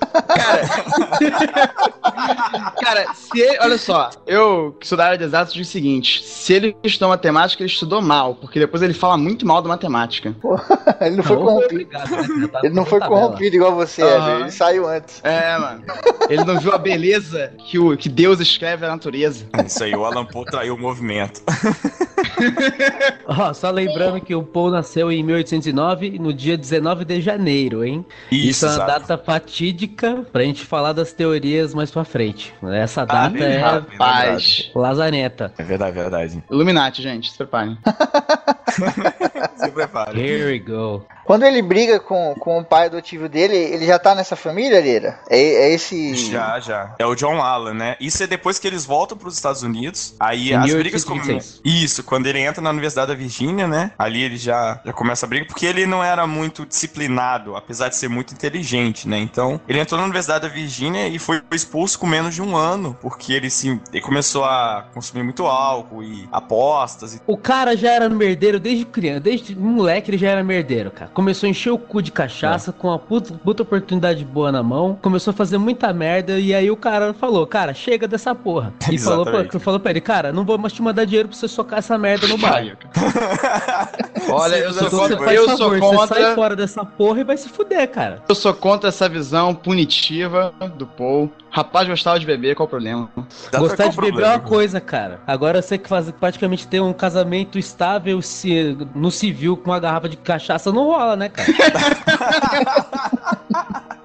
Cara, se ele, olha só, eu que sou da área de exatos digo o seguinte: se ele estudou matemática, ele estudou mal, porque depois ele fala muito mal da matemática. ele não foi Não, corrompido. obrigado, né? Tava Ele não foi tabela. corrompido igual você. Ever. Ele saiu antes. É, mano. Ele não viu a beleza que, o, que Deus escreve na natureza. Isso aí, o Alan Poe traiu o movimento. Ó, só lembrando que o Poe nasceu em 1809, no dia 19 de janeiro, hein? Isso, é uma exato. data fatídica pra gente falar das teorias mais pra frente. Essa data bem, é rapaz. Rapaz. lazareta. É verdade, é verdade. Illuminati, gente, se preparem. Se prepare. Here we go. Quando ele briga com, com o pai adotivo dele, ele já tá nessa família, Lira? É, é esse. Já, já. É o John Allen, né? Isso é depois que eles voltam pros Estados Unidos. Aí Em as brigas 1826. começam. Isso, quando ele entra na Universidade da Virgínia, né? Ali ele já, já começa a briga, porque ele não era muito disciplinado, apesar de ser muito inteligente, né? Então, ele entrou na Universidade da Virgínia e foi expulso com menos de um ano, porque ele se ele começou a consumir muito álcool e apostas e O cara já era merdeiro desde criança, desde moleque ele já era merdeiro, cara. Começou a encher o cu de cachaça com uma puta, puta oportunidade boa na mão, começou a fazer muita merda e aí o cara falou, cara, chega dessa porra. E falou pra, falou pra ele, cara, não vou mais te mandar dinheiro pra você socar essa merda no bar. Olha, eu sou contra, faz eu favor, sou você sai contra, fora dessa porra e vai se fuder, cara. eu sou contra essa visão punitiva do Paul. Rapaz gostava de beber, qual o problema? Dá Gostar de qual o beber é uma problema? coisa, cara. Agora você que faz praticamente ter um casamento estável se, no civil com uma garrafa de cachaça não rola, né, cara?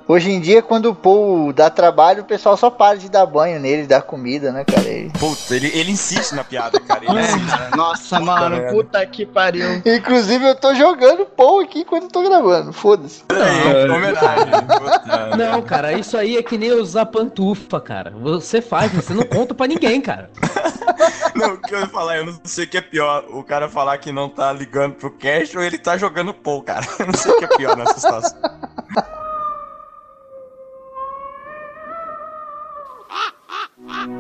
Hoje em dia, quando o Paul dá trabalho, o pessoal só para de dar banho nele, dar comida, né, cara? Ele- Putz, ele, ele insiste na piada, cara. Ele insiste. Nossa, mano, merda. puta que pariu. Inclusive, eu tô jogando Paul aqui enquanto eu tô gravando. Foda-se. Não, homenagem. Puta. Não, cara, isso aí é que nem usar pantufa, cara. Você faz, você não conta pra ninguém, cara. Não, o que eu ia falar, eu não sei o que é pior. O cara falar que não tá ligando pro cash ou ele tá jogando Paul, cara. Eu não sei o que é pior nessa situação.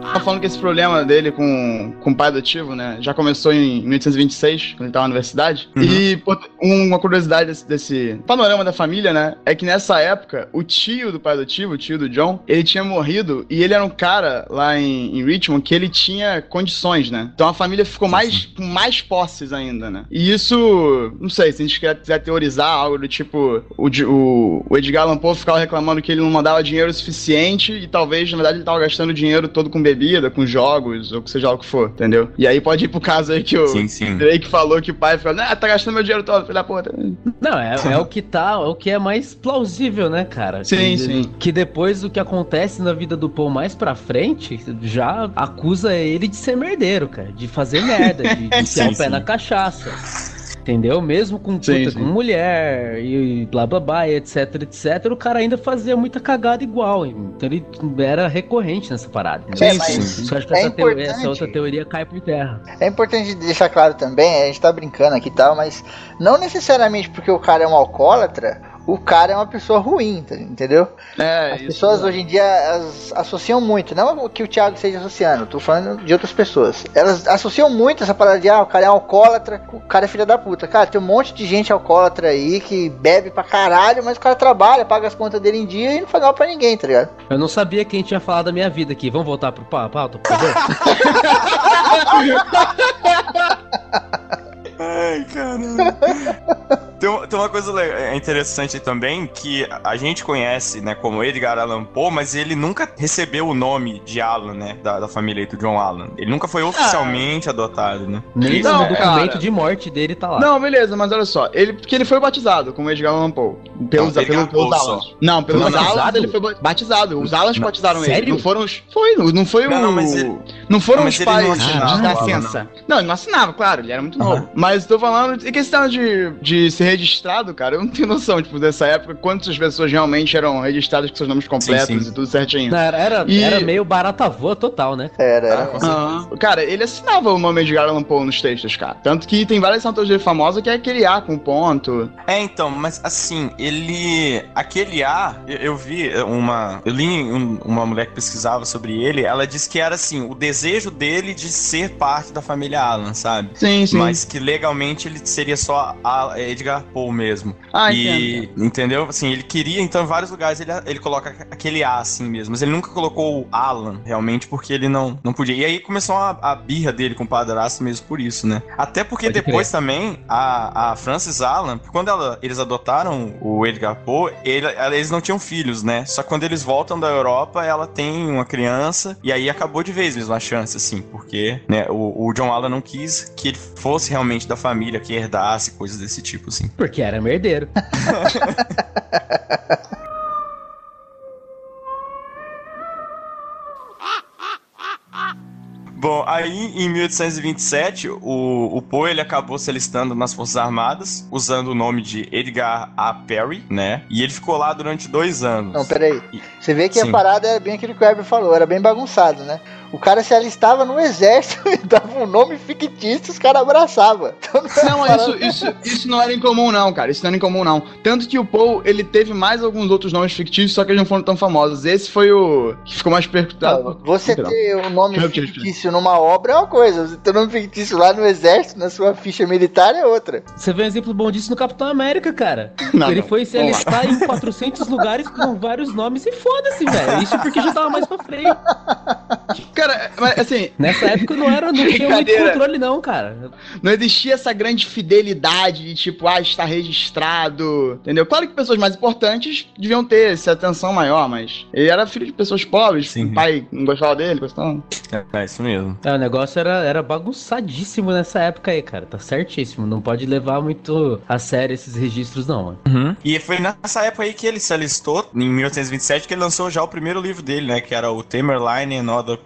Tava falando que esse problema dele com, com o pai adotivo, né? Já começou em 1826, quando ele tava na universidade. E pô, uma curiosidade desse, desse panorama da família, né? É que nessa época, o tio do pai adotivo, o tio do John, ele tinha morrido e ele era um cara lá em, em Richmond que ele tinha condições, né? Então a família ficou mais com mais posses ainda, né? E isso, não sei, se a gente quiser, teorizar algo do tipo, o, o, o Edgar Allan Poe ficava reclamando que ele não mandava dinheiro suficiente e talvez, na verdade, ele tava gastando dinheiro todo com bebida, com jogos, ou que seja o que for, entendeu? E aí pode ir pro caso aí que o Sim, sim. Drake falou que o pai ficou, ah, tá gastando meu dinheiro todo, filho da puta. Não, é, é o que tá, é o que é mais plausível, né, cara? Sim, que, sim. Que depois do que acontece na vida do Paul mais pra frente, já acusa ele de ser merdeiro, cara. De fazer merda, de, de Sim, o pé sim. na cachaça. Entendeu? Mesmo com, Sim, puta, sim. com mulher e blá blá blá, e etc, etc, o cara ainda fazia muita cagada igual. Então ele era recorrente nessa parada. É, Sim, sim. Eu acho que é essa, teo- essa outra teoria cai por terra. É importante deixar claro também, a gente tá brincando aqui e tal, mas não necessariamente porque o cara é um alcoólatra, o cara é uma pessoa ruim, tá- entendeu? É, As isso. pessoas hoje em dia as- associam muito, não que o Thiago esteja associando, tô falando de outras pessoas. Elas associam muito essa parada de, ah, o cara é um alcoólatra, o cara é filho da puta. Cara, tem um monte de gente alcoólatra aí que bebe pra caralho, mas o cara trabalha, paga as contas dele em dia e não faz mal pra ninguém, tá ligado? Eu não sabia quem tinha falado da minha vida aqui. Vamos voltar pro pa- pauta, por favor? Ai, caramba. Tem, tem uma coisa é interessante também que a gente conhece, né, como Edgar Allan Poe, mas ele nunca recebeu o nome de Allan, né, da, da família do John Allan. Ele nunca foi oficialmente adotado, né? Nem Isso, no Não, né? documento cara. de morte dele tá lá. Não, beleza, mas olha só, ele, porque ele foi batizado como Edgar Allan Poe, pelos, Não, pelos, pelos. Allans. Não, pelos Allans batizado? ele foi ba- batizado, os Allans Não, batizaram ele, sério? não foram os... Foi, não, não foi Não, o... não, mas ele- não foram não, os ele não pais assinava da o Allan, Fensa. Não, ele não assinava, claro, ele era muito novo. Mas tô falando, em questão de, de ser registrado, cara, eu não tenho noção, tipo, dessa época, quantas pessoas realmente eram registradas com seus nomes completos Sim, sim. e tudo certinho. Não, Era, era, E- era meio barata voa total, né? Era, Ah, era. com certeza. Ah, cara, ele assinava o nome Edgar Allan Poe nos textos, cara. Tanto que tem várias assinaturas dele famosas que é aquele A com ponto. É, então, mas assim, ele. Aquele A, eu, eu vi uma. Eu li um- uma mulher que pesquisava sobre ele, ela disse que era assim, o desejo dele de ser parte da família Alan, sabe? Sim, sim. Mas que legalmente ele seria só a Edgar Poe mesmo. ah, e, entendo. entendeu? Assim, ele queria, então, em vários lugares ele, ele coloca aquele A assim mesmo. Mas ele nunca colocou o Alan, realmente, porque ele não, não podia. E aí começou a, a birra dele com o padrasto mesmo por isso, né? Até porque Pode depois também a, a Frances Allan, quando ela- eles adotaram o Edgar Poe, ele- eles não tinham filhos, né? Só que quando eles voltam da Europa, ela tem uma criança, e aí acabou de vez mesmo a chance, assim, porque né, o, o John Allan não quis que ele fosse realmente da família, que herdasse coisas desse tipo, assim. Porque era merdeiro. Bom, Aí, em 1827, o, o Poe ele acabou se alistando nas Forças Armadas, usando o nome de Edgar A. Perry, né? E ele ficou lá durante dois anos. Não, peraí. E- Você vê que Sim. a parada era bem aquilo que o Herbert falou, era bem bagunçado, né? O cara se alistava no exército e dava um nome fictício, os caras abraçavam. Então, Não, isso, isso, isso não era incomum, não, cara. Isso não era incomum, não. Tanto que o Paul, ele teve mais alguns outros nomes fictícios, só que eles não foram tão famosos. Esse foi o que ficou mais percutado. Não, você Perdão. ter um nome fictício numa obra é uma coisa, você ter um nome fictício lá no exército, na sua ficha militar, é outra. Você vê um exemplo bom disso no Capitão América, cara. Não, ele não. foi se alistar em 400 lugares com vários nomes e foda-se, velho. Isso porque já tava mais pra frente. Cara, mas assim, Nessa época não era, não tinha muito controle, não, cara. não existia essa grande fidelidade de tipo, ah, está registrado, entendeu? Claro que pessoas mais importantes deviam ter essa atenção maior, mas ele era filho de pessoas pobres, Sim. o pai não gostava dele, questão. É, é isso mesmo. É, o negócio era, era bagunçadíssimo nessa época aí, cara. Tá certíssimo. Não pode levar muito a sério esses registros, não, mano. E foi nessa época aí que ele se alistou, em 1827, que ele lançou já o primeiro livro dele, né? Que era o Tamerlane and Other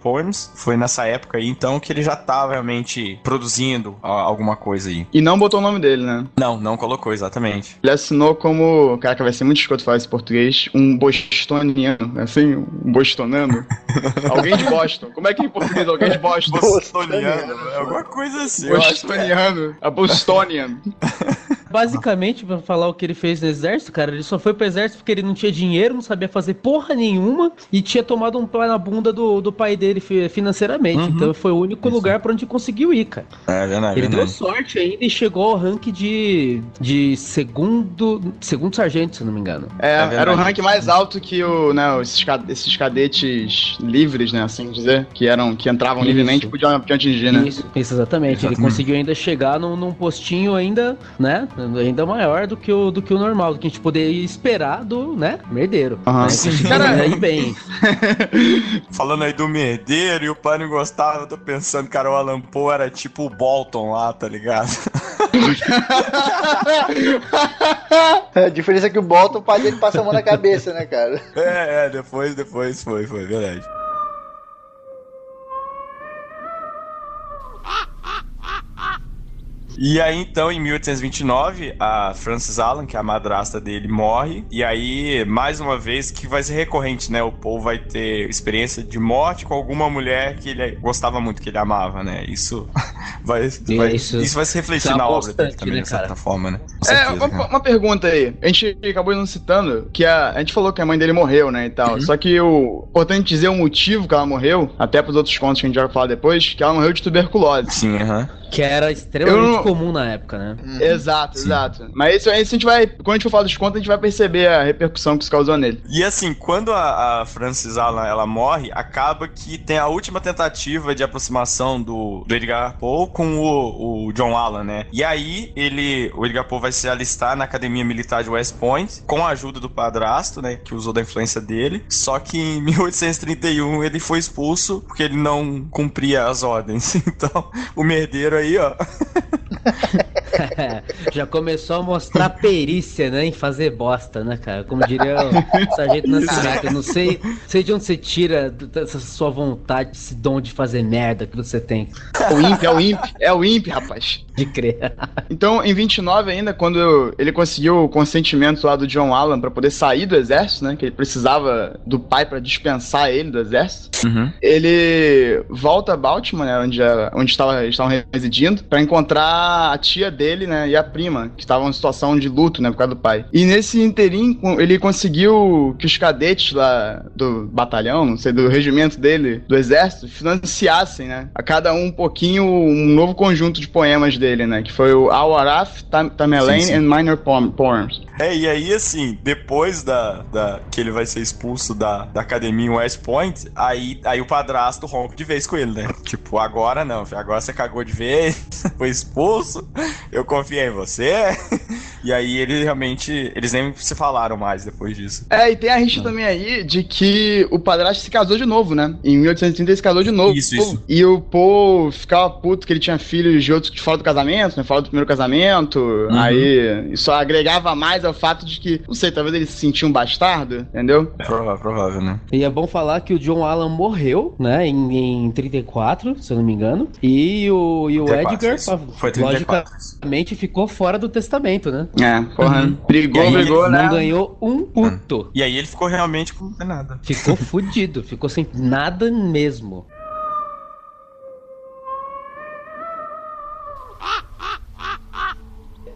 Foi nessa época aí, então, que ele já tava realmente produzindo ó, alguma coisa aí. E não botou o nome dele, né? Não, não colocou exatamente. Ele assinou como, caraca, vai ser muito escroto falar esse português, um bostoniano, assim, um bostonano. alguém de Boston. Como é que é em português alguém de Boston? Bostoniano, alguma coisa assim. que é. Bostoniano. A Bostonian. Basicamente, pra falar o que ele fez no exército, cara, ele só foi pro exército porque ele não tinha dinheiro, não sabia fazer porra nenhuma e tinha tomado um pé na bunda do, do pai dele financeiramente. Uhum. Então foi o único lugar pra onde conseguiu ir, cara. É verdade, Ele deu verdade. sorte ainda e chegou ao rank de, de segundo, segundo sargento, se eu não me engano. É, É era o rank mais alto que o, né, esses, ca- esses cadetes livres, né, assim dizer, que eram, que entravam Isso. livremente e podiam, podiam atingir, né? Isso, isso, exatamente. Ele Exatamente. conseguiu ainda chegar num, num postinho ainda, né? Ainda maior do que o, do que o normal, do que a gente poderia esperar do, né? Merdeiro. Aham. Né? Cara- ir bem. Falando aí do merdeiro e o pai não gostava, eu tô pensando, cara, o Alan Poe era tipo o Bolton lá, tá ligado? A diferença é que o Bolton, o pai dele passa a mão na cabeça, né, cara? É, é, depois, depois foi, foi, verdade. E aí, então, em 1829, a Frances Allen, que é a madrasta dele, morre. E aí, mais uma vez, que vai ser recorrente, né? O Paul vai ter experiência de morte com alguma mulher que ele gostava muito, que ele amava, né? Isso vai, vai- Isso- isso, vai se refletir isso é na obra dele também, né, de certa forma, né? Com É, certeza, uma, cara. uma pergunta aí. A gente acabou não citando que a, a gente falou que a mãe dele morreu, né, e tal. Uhum. Só que o importante dizer o motivo que ela morreu, até pros outros contos que a gente vai falar depois, que ela morreu de tuberculose. Sim, aham. Que era extremamente Eu não- comum na época, né? Exato, Sim. exato. Mas isso, isso a gente vai, quando a gente for falar dos contos, a gente vai perceber a repercussão que isso causou nele. E assim, quando a, a Frances Allen ela morre, acaba que tem a última tentativa de aproximação do, do Edgar Poe com o, o John Allen, né? E aí ele, o Edgar Poe vai se alistar na Academia Militar de West Point com a ajuda do padrasto, né? Que usou da influência dele. Só que em 1831 ele foi expulso porque ele não cumpria as ordens. Então, o merdeiro aí, ó. Já começou a mostrar perícia, né? Em fazer bosta, né, cara? Como diria o Sargento Nascimento. Eu não sei, sei de onde você tira essa sua vontade, esse dom de fazer merda que você tem. O IMP, é o IMP, é o IMP, rapaz. De crer. Então, em 29 ainda, quando ele conseguiu o consentimento lá do John Allen pra poder sair do exército, né, que ele precisava do pai pra dispensar ele do exército, Uhum. ele volta a Baltimore, né, onde, onde estava, eles estavam residindo, pra encontrar a tia dele, né, e a prima, que estavam em situação de luto, né, por causa do pai. E nesse interim, ele conseguiu que os cadetes lá do batalhão, não sei, do regimento dele, do exército, financiassem, né, a cada um um pouquinho um novo conjunto de poemas dele, né, que foi o Al-Araf, Tam Tamerlane and Minor Poem- Poems. É, e aí, assim, depois da, da que ele vai ser expulso da, da academia em West Point, aí, aí o padrasto rompe de vez com ele, né? Tipo, agora não, agora você cagou de vez, foi expulso, eu confiei em você, E aí ele realmente. Eles nem se falaram mais depois disso. É, e tem a rixa também aí de que o padrasto se casou de novo, né? Em 1830 ele se casou de novo. Isso, isso. E o Paul ficava puto que ele tinha filhos de outros que fora do casamento, né? Fora do primeiro casamento. Uhum. Aí isso agregava mais ao fato de que, não sei, talvez ele se sentia um bastardo, entendeu? É provável, provável, né? E é bom falar que o John Allan morreu, né, em, em 34, se eu não me engano. E o, e o 34, Edgar, isso. Foi 34. logicamente, ficou fora do testamento, né? É, porra. Uhum. Brigou, aí brigou, né? Não ganhou um puto. E aí ele ficou realmente com nada. Ficou fudido, ficou sem nada mesmo.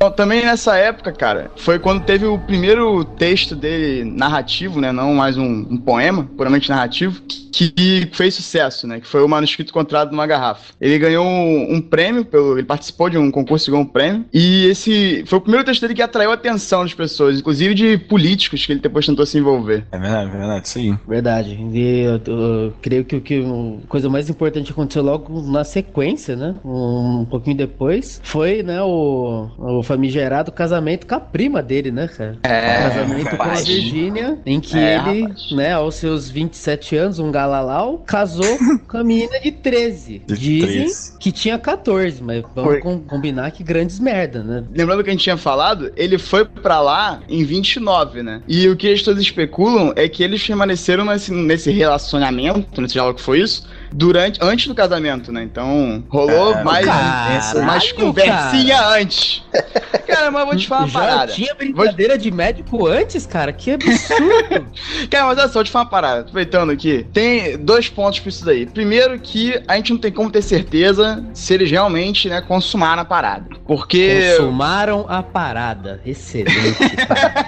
Bom, também nessa época, cara, foi quando teve o primeiro texto dele narrativo, né? Não mais um, um poema, puramente narrativo, que, que fez sucesso, né? Que foi o manuscrito encontrado numa garrafa. Ele ganhou um, um prêmio, pelo, ele participou de um concurso e ganhou um prêmio. E esse foi o primeiro texto dele que atraiu a atenção das pessoas, inclusive de políticos que ele depois tentou se envolver. É verdade, é verdade, isso aí. Verdade. E eu, eu creio que o que a coisa mais importante aconteceu logo na sequência, né? Um, um pouquinho depois, foi, né, o, o famigerado casamento com a prima dele, né, cara? É, casamento com a rapaz. Virgínia, em que É, ele, rapaz. né, aos seus 27 anos, um galalau, casou com a menina de 13. De Dizem 13. que tinha 14, mas vamos Foi. com- combinar que grandes merda, né? Lembrando que a gente tinha falado, ele foi pra lá em 29, né? E o que as pessoas especulam é que eles permaneceram nesse, nesse relacionamento, nesse diálogo que foi isso, durante, antes do casamento, né? Então, rolou mais, caralho, mais conversinha antes. Cara, mas eu vou te falar uma Já parada. tinha brincadeira de médico antes, cara? Que absurdo! Cara, mas olha só, vou te falar uma parada. Aproveitando aqui, tem dois pontos pra isso daí. Primeiro que a gente não tem como ter certeza se eles realmente, né, consumaram a parada. Porque... Consumaram a parada. Excelente. cara.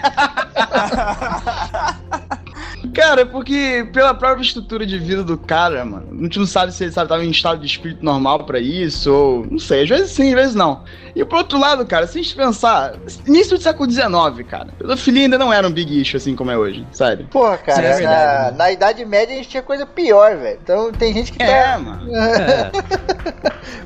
Cara, porque pela própria estrutura de vida do cara, mano, a gente não sabe se ele sabe, tava em estado de espírito normal pra isso, ou não sei, às vezes sim, às vezes não. E por outro lado, cara, se a gente pensar, início do século XIX, cara, pedofilia ainda não era um big issue assim como é hoje, sério. Porra, cara, é verdade, na, né? na Idade Média a gente tinha coisa pior, velho. Então tem gente que É, tá. mano. É.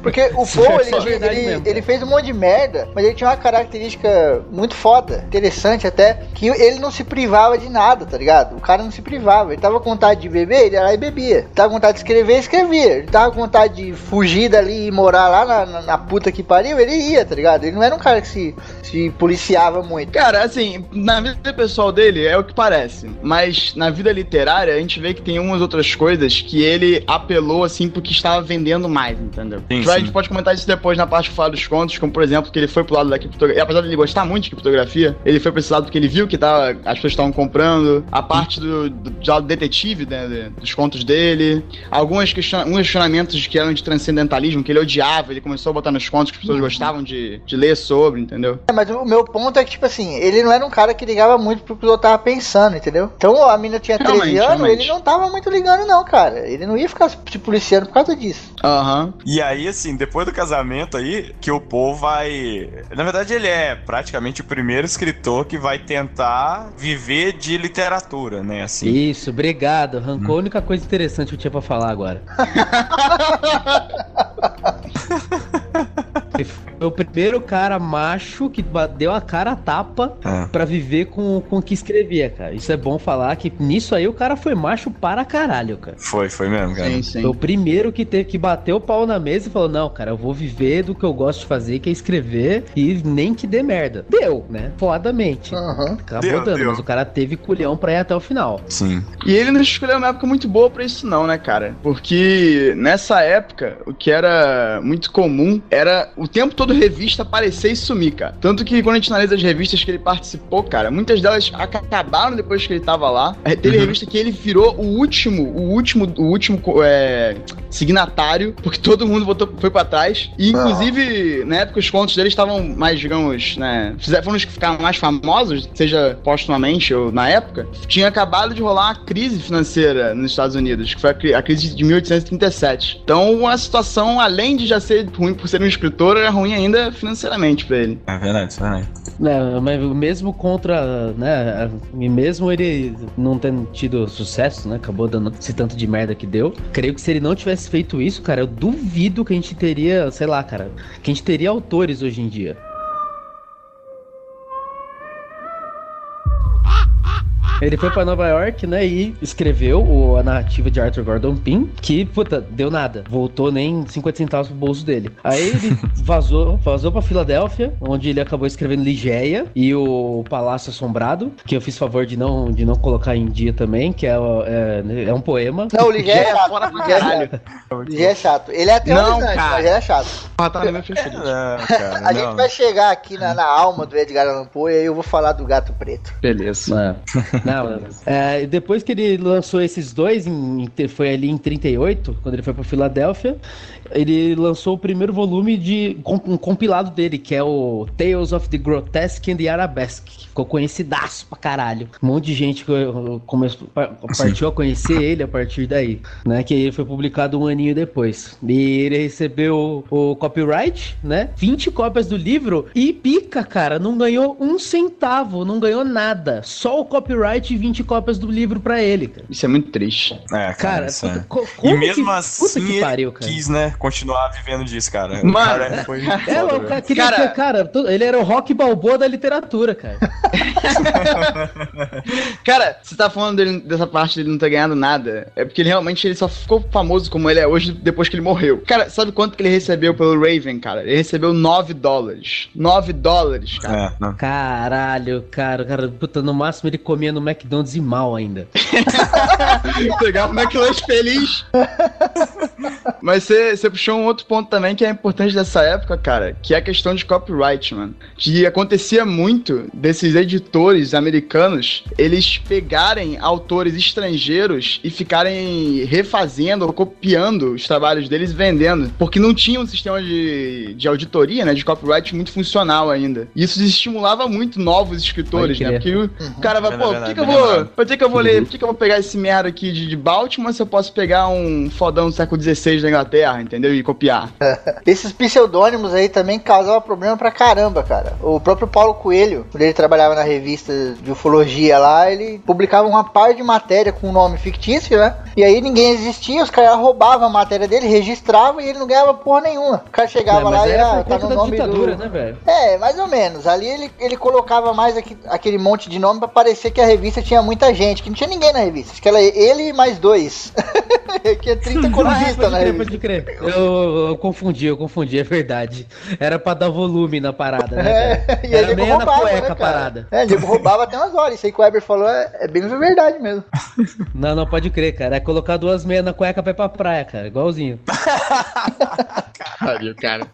Porque o Isso Paul, é ele, ele- mesmo, ele fez um monte de merda, mas ele tinha uma característica muito foda, interessante até, que ele não se privava de nada, tá ligado? O cara não se privava. Ele tava com vontade de beber, ele ia lá e bebia. Tava com vontade de escrever, escrevia. Ele tava com vontade de fugir dali e morar lá na, na- na puta que pariu, ele ia, tá ligado? Ele não era um cara que se, se policiava muito. Cara, assim, na vida pessoal dele é o que parece, mas na vida literária a gente vê que tem umas outras coisas que ele apelou, assim, porque estava vendendo mais, entendeu? Sim, a sim. gente pode comentar isso depois na parte que fala dos contos, como por exemplo, que ele foi pro lado da criptografia, apesar de ele gostar muito de criptografia, ele foi pra esse lado porque ele viu que tava, as pessoas estavam comprando, a parte do, do, do detetive, né, de- dos contos dele, alguns question- questionamentos que eram de transcendentalismo, que ele odiava, ele começou a botar nos contos que as pessoas gostavam de, de ler sobre, entendeu? É, mas o meu ponto é que, tipo assim, ele não era um cara que ligava muito pro que o outro tava pensando, entendeu? Então a mina tinha 13 Realmente, anos, realmente. ele não tava muito ligando, não, cara. Ele não ia ficar se policiando por causa disso. Aham. E aí, assim, depois do casamento aí, que o Paul vai. Na verdade, ele é praticamente o primeiro escritor que vai tentar viver de literatura, né? Assim. Isso, obrigado. Arrancou a única coisa interessante que eu tinha pra falar agora. Foi o primeiro cara macho que deu a cara a tapa É. pra viver com, com o que escrevia, cara. Isso é bom falar que nisso aí o cara foi macho para caralho, cara. Foi, foi mesmo, cara. Sim, Foi o sim. primeiro que teve que bater o pau na mesa e falou: Não, cara, eu vou viver do que eu gosto de fazer, que é escrever, e nem que dê merda. Deu, né? Fodamente. Aham. Acabou Deu, dando, deu. mas o cara teve culhão pra ir até o final. Sim. E ele não escolheu uma época muito boa pra isso, não, né, cara? Porque nessa época, o que era muito comum era o tempo todo revista aparecer e sumir, cara. Tanto que quando a gente analisa as revistas que ele participou, cara, muitas delas acabaram depois que ele tava lá. É, Teve Uhum. revista que ele virou o último, o último, o último é, signatário, porque todo mundo votou, foi pra trás. E inclusive, na época, os contos dele estavam mais, digamos, né? Foram os que ficaram mais famosos, seja postumamente ou na época. Tinha acabado de rolar uma crise financeira nos Estados Unidos, que foi a crise de 1837. Então, a situação, além de já ser ruim por ser um escritor, era ruim ainda financeiramente pra ele. É verdade, é verdade. É, mas mesmo contra, né, e mesmo ele não tendo tido sucesso, né, acabou dando esse tanto de merda que deu, creio que se ele não tivesse feito isso, cara, eu duvido que a gente teria, sei lá, cara, que a gente teria autores hoje em dia. Ele foi pra Nova York, né, e escreveu o- a narrativa de Arthur Gordon Pym, que, puta, deu nada. Voltou nem 50 centavos pro bolso dele. Aí ele vazou, vazou pra Filadélfia, onde ele acabou escrevendo Ligeia e o Palácio Assombrado, que eu fiz favor de não, de não colocar em dia também, que é, é, é um poema. Não, o Ligé é é chato. Ligé é caralho. chato. É. Ele é até Não, aterrorizante, cara. mas ele é chato. Porra, tá meu preferido. Não, cara, A não. gente vai chegar aqui na, na alma do Edgar Allan Poe e aí eu vou falar do Gato Preto. Beleza. É. Não, não. É, depois que ele lançou esses dois, em- foi ali em 38, quando ele foi pra Filadélfia, ele lançou o primeiro volume de um compilado dele, que é o Tales of the Grotesque and the Arabesque, que ficou conhecidaço pra caralho. Um monte de gente começou, pa- partiu a conhecer ele a partir daí, né? Que ele foi publicado um aninho depois. E ele recebeu o copyright, né? 20 cópias do livro e pica, cara, não ganhou um centavo, não ganhou nada. Só o copyright e 20 cópias do livro pra ele, cara. Isso é muito triste. É, cara, Cara, isso é. puta, co- E mesmo que, assim, puta que ele pariu, cara. quis, né, continuar vivendo disso, cara. Mano, cara foi É, foda, o cara, queria Cara- ser- cara, ele era o rock balboa da literatura, cara. Cara, você tá falando dele- dessa parte dele não ter ganhado nada. É porque ele realmente ele só ficou famoso como ele é hoje depois que ele morreu. Cara, sabe quanto que ele recebeu pelo Raven, cara? Ele recebeu 9 dólares. 9 dólares, cara. É. Caralho, cara, cara, puta, no máximo ele comia no McDonald's e mal ainda. Pegar o McLanche feliz. Mas você puxou um outro ponto também que é importante dessa época, cara, que é a questão de copyright, mano. Que acontecia muito desses editores americanos, eles pegarem autores estrangeiros e ficarem refazendo ou copiando os trabalhos deles e vendendo. Porque não tinha um sistema de, de auditoria, né, de copyright muito funcional ainda. E isso estimulava muito novos escritores, né? Porque o cara vai, Bem pô, que, que eu vou. Por que, que eu vou ler? Por que, que eu vou pegar esse merda aqui de, de Baltimore se eu posso pegar um fodão do século XVI da Inglaterra, entendeu? E copiar. Esses pseudônimos aí também causavam problema pra caramba, cara. O próprio Paulo Coelho, quando ele trabalhava na revista de ufologia lá, ele publicava uma par de matéria com um nome fictício, né? E aí ninguém existia, os caras roubavam a matéria dele, registravam e ele não ganhava porra nenhuma. O cara chegava Não, lá e era ah, tá no da nome ditadura, do... né, velho? É, mais ou menos. Ali ele, ele colocava mais aqui- aquele monte de nome pra parecer que a revista tinha muita gente, que não tinha ninguém na revista. Acho que era ele e mais dois. que é 30 Ah, colunistas pode na crer, revista. pode crer. Eu, eu confundi, eu confundi, é verdade. Era pra dar volume na parada, né, cara? É, e Era meio nego na roubava, cueca né, a parada. É, nego roubava até umas horas. Isso aí que o Weber falou é, é bem verdade mesmo. Não, não, pode crer, cara. É colocar duas meias na cueca pra ir pra praia, cara. Igualzinho. Caralho, cara.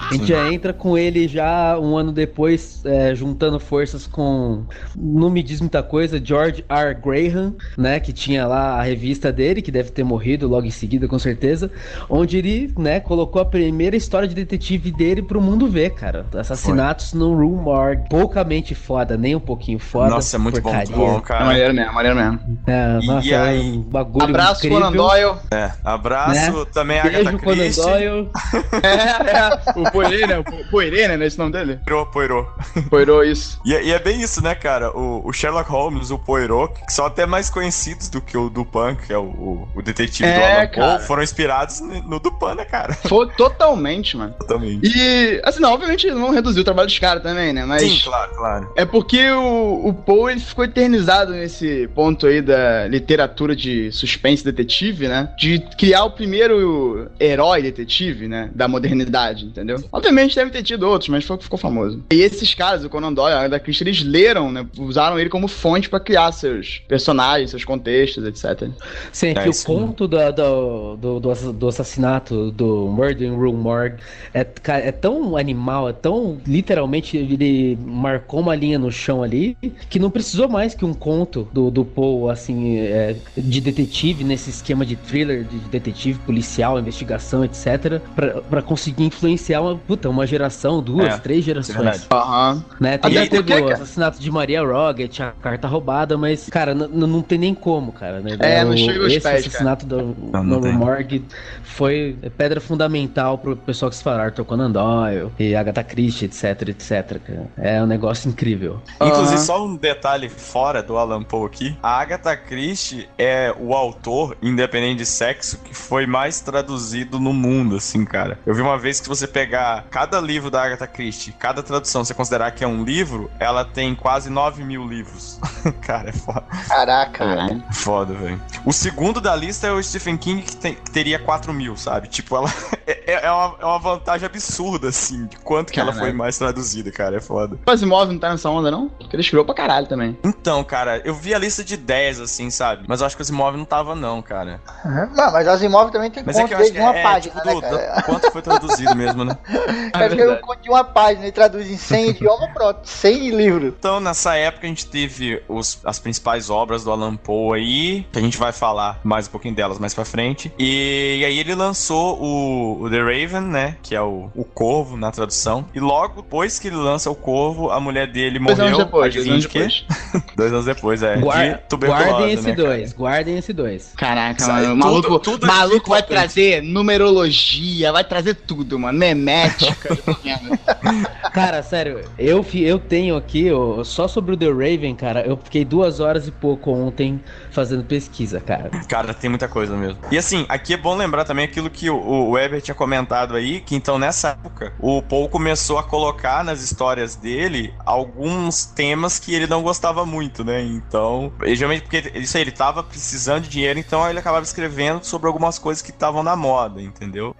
A gente já entra com ele já um ano depois, é, juntando forças com. Não me diz muita coisa, George R. Graham, né? Que tinha lá a revista dele, que deve ter morrido logo em seguida, com certeza. Onde ele, né, colocou a primeira história de detetive dele pro mundo ver, cara. Assassinatos no Room Morgue. Poucamente foda, nem um pouquinho foda. Nossa, é muito bom, porcaria. bom, É cara. maneiro mesmo, maneiro mesmo. É, nossa, e é aí? um bagulho Abraço, incrível. Conan Doyle. É, abraço também a Agatha Beijo, Conan Christie. Doyle. É, é. O Poirê, né? O Po- Poirê, né? Não é esse nome dele? Poirot, Poirot. Poirô, isso. E, é- e é bem isso, né, cara? O, o Sherlock Holmes, o Poirot, que são até mais conhecidos do que o Dupin, que é o, o, detetive do É, Alan Poe, foram inspirados no, Dupin, né, cara? Foi totalmente, mano. Também. E, assim, não, obviamente eles vão reduzir o trabalho dos caras também, né? Mas. Sim, claro, claro. É porque o, o Poe ele ficou eternizado nesse ponto aí da literatura de suspense detetive, né? De criar o primeiro herói detetive, né? Da modernidade, entendeu? Obviamente deve ter tido outros, mas foi o que ficou famoso. E esses caras, o Conan Doyle, a Agatha Christie, eles leram, né? Usaram ele como fonte pra criar seus personagens, seus contextos, etc. Sim, É que o conto da- do, do, do, ass- do assassinato do Murder in Room Morgue é, é tão animal, é tão literalmente ele marcou uma linha no chão ali que não precisou mais que um conto do, do Poe, assim, é, de detetive nesse esquema de thriller, de detetive policial, investigação, etc, pra, pra conseguir influenciar uma, puta, uma geração, duas, É, três é gerações. Aham. Né? Tem Até porque, o cara- assassinato de Maria Roget, a carta roubada, mas, cara, não tem nem como, cara. Né? É, não chega aos Esse pés, assassinato do Não. Morgue foi pedra fundamental pro pessoal que se fala Arthur Conan Doyle e Agatha Christie, etc, etc. cara. É um negócio incrível. Inclusive, só um detalhe fora do Alan Poe aqui. A Agatha Christie é o autor, independente de sexo, que foi mais traduzido no mundo, assim, cara. Eu vi uma vez que você pegar pegar cada livro da Agatha Christie, cada tradução, você considerar que é um livro, ela tem quase 9 mil livros. Cara, é foda. Caraca, velho. Foda, velho. O segundo da lista é o Stephen King, que, tem- que teria 4 mil, sabe? Tipo, ela é, é uma, é uma vantagem absurda, assim, de quanto que ela Caralho. foi mais traduzida, cara. É foda. O Asimov não tá nessa onda, não? Porque ele escreveu pra caralho também. Então, cara, eu vi a lista de 10, assim, sabe? Mas eu acho que os imóveis não tava, não, cara. Uhum. Não, mas Asimov também tem Mas é conto que eu acho que uma é, página, tipo, né, do- cara? do quanto foi traduzido mesmo, né? Acho que é um conto de uma página e traduz em 100 idiomas, pronto, 100 livros. Então, nessa época, a gente teve os- as principais obras do Alan Poe aí, que a gente vai falar mais um pouquinho delas mais pra frente. E, e aí ele lançou o, o The Raven, né? Que é o, o Corvo na tradução. E logo depois que ele lança o Corvo, a mulher dele Dois morreu. anos depois, dois anos depois. Dois anos depois, é. Guar- de tuberculose, guardem esse né, cara? dois, guardem esse dois. Caraca, Sai mano. O tudo- maluco, tudo maluco aqui vai trazer numerologia, vai trazer tudo, mano. Memética. Vendo. Cara, sério, eu, eu tenho aqui, ó, só sobre o The Raven, cara, eu fiquei duas horas e pouco ontem fazendo pesquisa, cara. Cara, tem muita coisa mesmo. E assim, aqui é bom lembrar também aquilo que o, o Weber tinha comentado aí, que então nessa época o Paul começou a colocar nas histórias dele alguns temas que ele não gostava muito, né? Então, ele, geralmente porque isso aí, ele tava precisando de dinheiro, então ele acabava escrevendo sobre algumas coisas que estavam na moda, entendeu?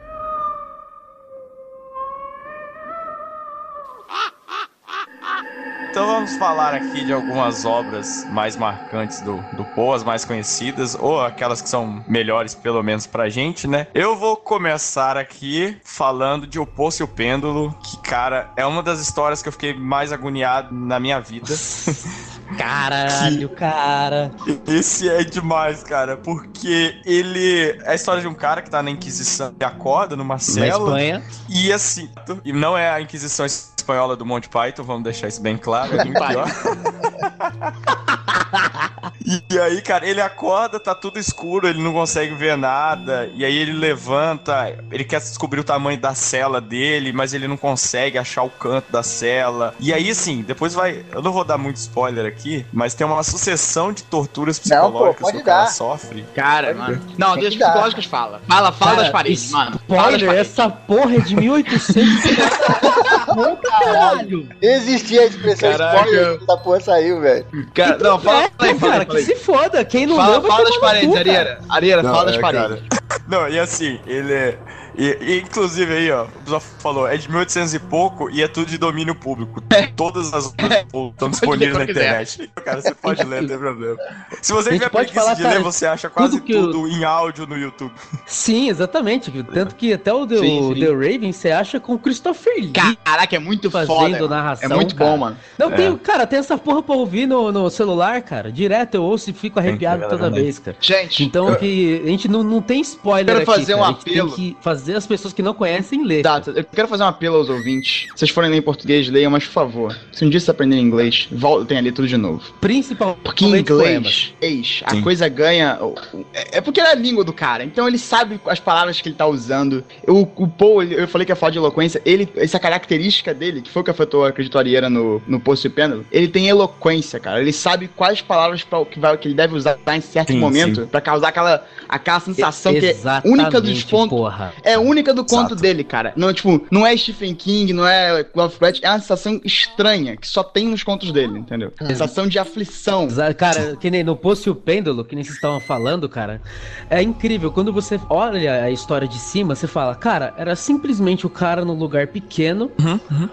Então vamos falar aqui de algumas obras mais marcantes do, do Poe, as mais conhecidas, ou aquelas que são melhores, pelo menos pra gente, né? Eu vou começar aqui falando de O Poço e o Pêndulo, que, cara, é uma das histórias que eu fiquei mais agoniado na minha vida. Caralho, cara. Esse é demais, cara, porque ele. É a história de um cara que tá na Inquisição e acorda numa Na cela. Espanha. E assim, e não é a Inquisição espanhola do Monty Python, vamos deixar isso bem claro, é pior. E aí, cara, ele acorda, tá tudo escuro, ele não consegue ver nada. E aí ele levanta, ele quer descobrir o tamanho da cela dele, mas ele não consegue achar o canto da cela. E aí, assim, depois vai. Eu não vou dar muito spoiler aqui, mas tem uma sucessão de torturas Não, pô, psicológicas que o cara dar. sofre. Cara, mano. Não, que dar. psicológicas fala. Fala, fala Cara, das paredes, mano. Fala das Spoiler, paredes. essa porra é de 1800 caralho. Nem existia a expressão Caraca. spoiler essa porra saiu, velho. Cara, não, fala, É, fala aí, fala cara, aí, que fala aí. se foda. Quem não Fala, vai fala das no paredes, cara. Ariera. Ariera, fala das é, paredes. Não, e assim, ele é. E, e, inclusive aí, ó, o pessoal falou, é de 1800 e pouco e é tudo de domínio público. Todas as obras estão disponíveis na ler quando quiser. internet. Cara, você pode ler, não tem problema. Se você tiver pode preguiça falar, de cara, ler, você acha quase tudo que eu- tudo em áudio no YouTube. Sim, exatamente. Tanto que até o The, Sim, o sim. The Raven você acha com o Christopher Lee Caraca, é muito fazendo foda. narração. É muito cara. bom, mano. Não, É. tem, cara, tem essa porra pra ouvir no, no celular, cara. Direto eu ouço e fico arrepiado é toda vez, cara. Gente, Então que a gente não, não tem spoiler Quero aqui, fazer um cara. A gente apelo. tem que fazer as pessoas que não conhecem ler. Tá, eu quero fazer um apelo aos ouvintes. Se vocês forem ler em português, leiam, mas por favor, se um dia vocês aprenderem inglês, voltem a ler tudo de novo. Principalmente Porque em inglês, a Sim. coisa ganha. É é porque é a língua do cara, então ele sabe as palavras que ele tá usando. O, o Paul, eu falei que é falta de eloquência, ele, essa característica dele, que foi o que afetou a acredito Arieira no, no Poço e Pêndulo, ele tem eloquência, cara. Ele sabe quais palavras pra, que, vai, que ele deve usar em certo Sim, momento sim. pra causar aquela, aquela sensação que é única dos pontos. porra. É única do conto Exato. dele, cara. Não, tipo, não é Stephen King, não é Lovecraft, é uma sensação estranha que só tem nos contos dele, entendeu? Sensação de aflição. Cara, que nem no Poço e o Pêndulo, que nem vocês estavam falando, cara, é incrível. Quando você olha a história de cima, você fala, cara, era simplesmente o cara num lugar pequeno,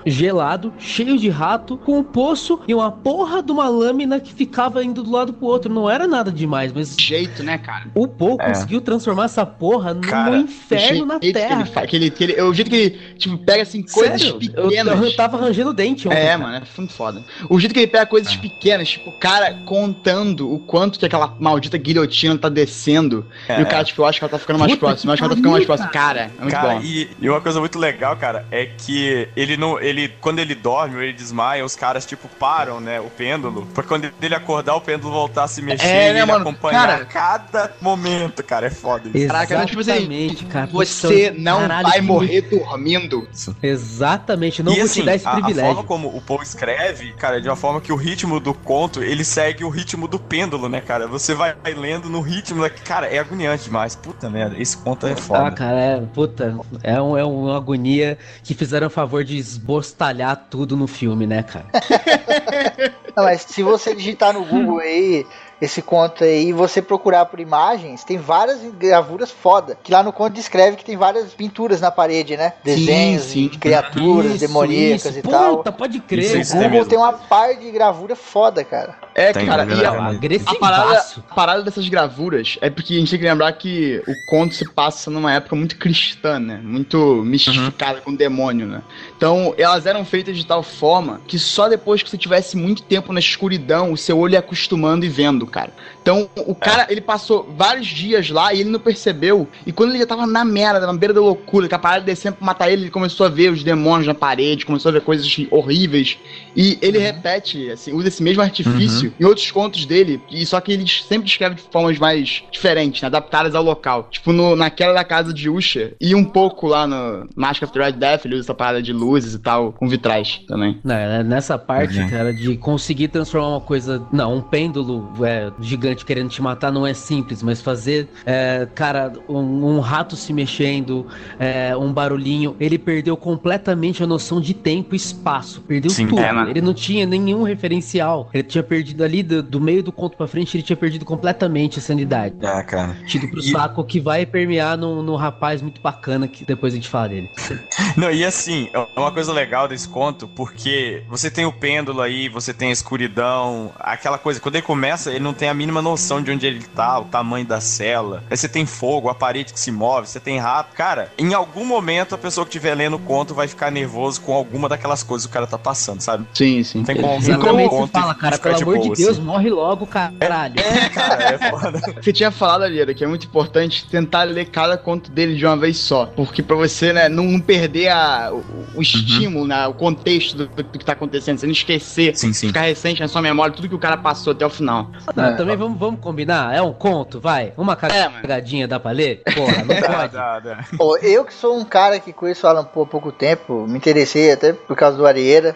gelado, cheio de rato, com um poço e uma porra de uma lâmina que ficava indo do lado pro outro. Não era nada demais, mas Jeito, né, cara? o Paul É. conseguiu transformar essa porra num inferno na jeito que ele fa- que ele, que ele- o jeito que ele, tipo, pega assim, coisas Sério, eu, pequenas. eu tava arranjando dente ontem. É, cara. mano, é muito foda. O jeito que ele pega coisas pequenas, tipo, o cara contando o quanto que aquela maldita guilhotina tá descendo. É. E o cara, tipo, eu acho que ela tá ficando mais Puta próxima, eu acho que ela tá ficando mais próxima. Cara, é muito cara, bom. e, e uma coisa muito legal, cara, é que ele não. Ele, quando ele dorme ou ele desmaia, os caras, tipo, param, né? O pêndulo. Pra quando ele acordar, o pêndulo voltar a se mexer É, e né, ele mano? acompanhar Cara- cada momento, cara. É foda isso. Caraca, tipo assim, Exatamente, cara. Você Você não Caralho, vai que morrer dormindo. Exatamente, não e vou assim, te dar esse a, a privilégio. forma como o Poe escreve, cara, de uma forma que o ritmo do conto, ele segue o ritmo do pêndulo, né, cara? Você vai lendo no ritmo, da... cara, é agoniante demais. Puta merda, esse conto é foda. Ah, cara, é, puta, é, um, é uma agonia que fizeram o favor de esbostalhar tudo no filme, né, cara? Não, mas se você digitar no Google aí esse conto aí e você procurar por imagens, tem várias gravuras foda. Que lá no conto descreve que tem várias pinturas na parede, né? Desenhos sim. de criaturas Isso, demoníacas isso. e tal. Puta, pode Isso, crer. isso O tem Google tem uma par de gravura foda, cara. É, Tem, cara, e a, a parada, a parada dessas gravuras é porque a gente tem que lembrar que o conto se passa numa época muito cristã, né? Muito mistificada com o demônio, né? Então, elas eram feitas de tal forma que só depois que você tivesse muito tempo na escuridão, o seu olho ia acostumando e vendo, cara. Então, o cara, ele passou vários dias lá e ele não percebeu. E quando ele já tava na merda, na beira da loucura, que a parada descendo pra matar ele, ele começou a ver os demônios na parede, começou a ver coisas horríveis. E ele repete, assim, usa esse mesmo artifício em outros contos dele, e só que ele sempre descreve de formas mais diferentes, né, adaptadas ao local. Tipo, no, naquela da casa de Usher, e um pouco lá no Mask of the Red Death, ele usa essa parada de luzes e tal, com vitrais também. Não, é nessa parte, Uhum. cara, de conseguir transformar uma coisa. Não, um pêndulo é, gigante querendo te matar não é simples, mas fazer, é, cara, um, um rato se mexendo, é, um barulhinho, ele perdeu completamente a noção de tempo e espaço. Perdeu Sim, tudo. é, mano. ele não tinha nenhum referencial. Ele tinha perdido ali do, do meio do conto pra frente, ele tinha perdido completamente a sanidade. É, cara. Tido pro E- saco que vai permear no, no rapaz muito bacana que depois a gente fala dele. Não, e assim, é uma coisa legal desse conto, porque você tem o pêndulo aí, você tem a escuridão, aquela coisa, quando ele começa, ele não tem a mínima noção de onde ele tá, o tamanho da cela. Aí você tem fogo, a parede que se move, você tem rato. Cara, em algum momento a pessoa que estiver lendo o conto vai ficar nervoso com alguma daquelas coisas que o cara tá passando, sabe? Sim, sim. Não tem como ler o conto fala, e cara, ficar pelo amor de boa, Deus, assim. morre logo, caralho. É, cara, é foda. Você tinha falado, Alieira, que é muito importante tentar ler cada conto dele de uma vez só. Porque pra você, né, não, não perder a, o, o estímulo, né, o contexto do, do que tá acontecendo, você não esquecer, Sim, sim. ficar recente na sua memória, tudo que o cara passou até o final. Não, também vamos, vamos combinar. É um conto, vai. Uma É, cagadinha dá pra ler? Porra, não Dá, pode. dá, dá. Pô, eu que sou um cara que conheço o Alan Poe há pouco tempo, me interessei até por causa do Arieira.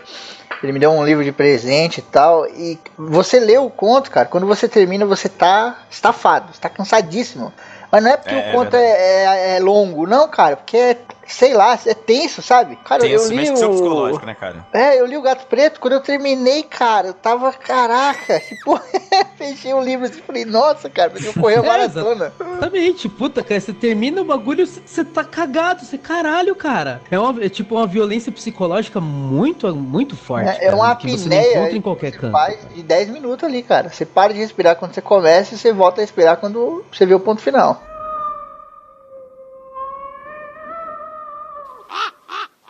Ele me deu um livro de presente e tal. E você lê o conto, cara, quando você termina, você tá estafado, você tá cansadíssimo. Mas não é porque É, o conto é, é- é longo, não, cara, porque é, sei lá, é tenso, sabe? Cara, Tem eu li mexe o... psicológico, né, cara? É, eu li o Gato Preto, quando eu terminei, cara, eu tava, caraca, que porra, é? fechei o livro assim, falei, nossa, cara, mas eu corri a É, maratona. Exatamente, puta, cara, você termina o bagulho, você- tá cagado, você caralho, cara. É, uma, é tipo uma violência psicológica muito, muito forte. É, é cara, uma que você não apneia encontra em qualquer você canto. faz de 10 minutos ali, cara. Você para de respirar quando você começa e você volta a respirar quando você vê o ponto final.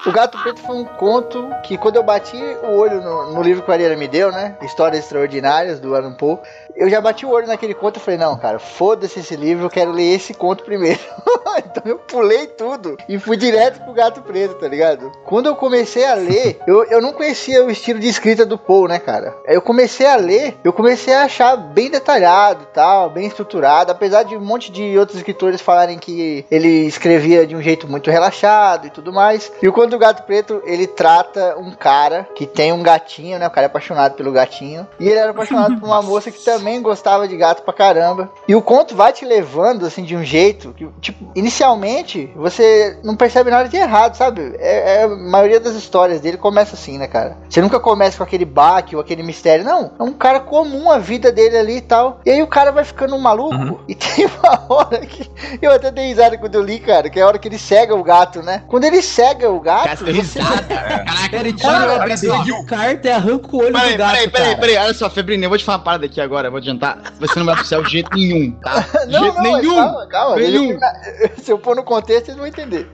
O Gato Preto foi um conto que quando eu bati o olho no, no livro que o Ariana me deu, né? Histórias Extraordinárias, do Alan Poe. Eu já bati o olho naquele conto e falei, não, cara, foda-se esse livro, eu quero ler esse conto primeiro. então eu pulei tudo e fui direto pro Gato Preto, tá ligado? Quando eu comecei a ler, eu, eu não conhecia o estilo de escrita do Poe, né, cara? Eu comecei a ler, eu comecei a achar bem detalhado tal, bem estruturado, apesar de um monte de outros escritores falarem que ele escrevia de um jeito muito relaxado e tudo mais. E o Conto do Gato Preto, ele trata um cara que tem um gatinho, né? O cara é apaixonado pelo gatinho. E ele era apaixonado por uma moça que também gostava de gato pra caramba. E o conto vai te levando, assim, de um jeito que, tipo, inicialmente você não percebe nada de errado, sabe? É, é- a maioria das histórias dele começa assim, né, cara? Você nunca começa com aquele baque ou aquele mistério, não. É um cara comum a vida dele ali e tal. E aí o cara vai ficando um maluco. E tem uma hora que eu até dei risada quando eu li, cara, que é a hora que ele cega o gato, né? Quando ele cega o gato, Você... risada. Caraca, Ele tira o abridor de carta e arranca o olho Peraí, do gato, peraí, peraí, peraí, olha só, Febrinho, eu vou te falar uma parada aqui agora, eu vou adiantar. Você não vai pro céu de jeito nenhum, tá? De Não, jeito não, nenhum! calma, calma. Nenhum. Se eu pôr no contexto, vocês vão entender.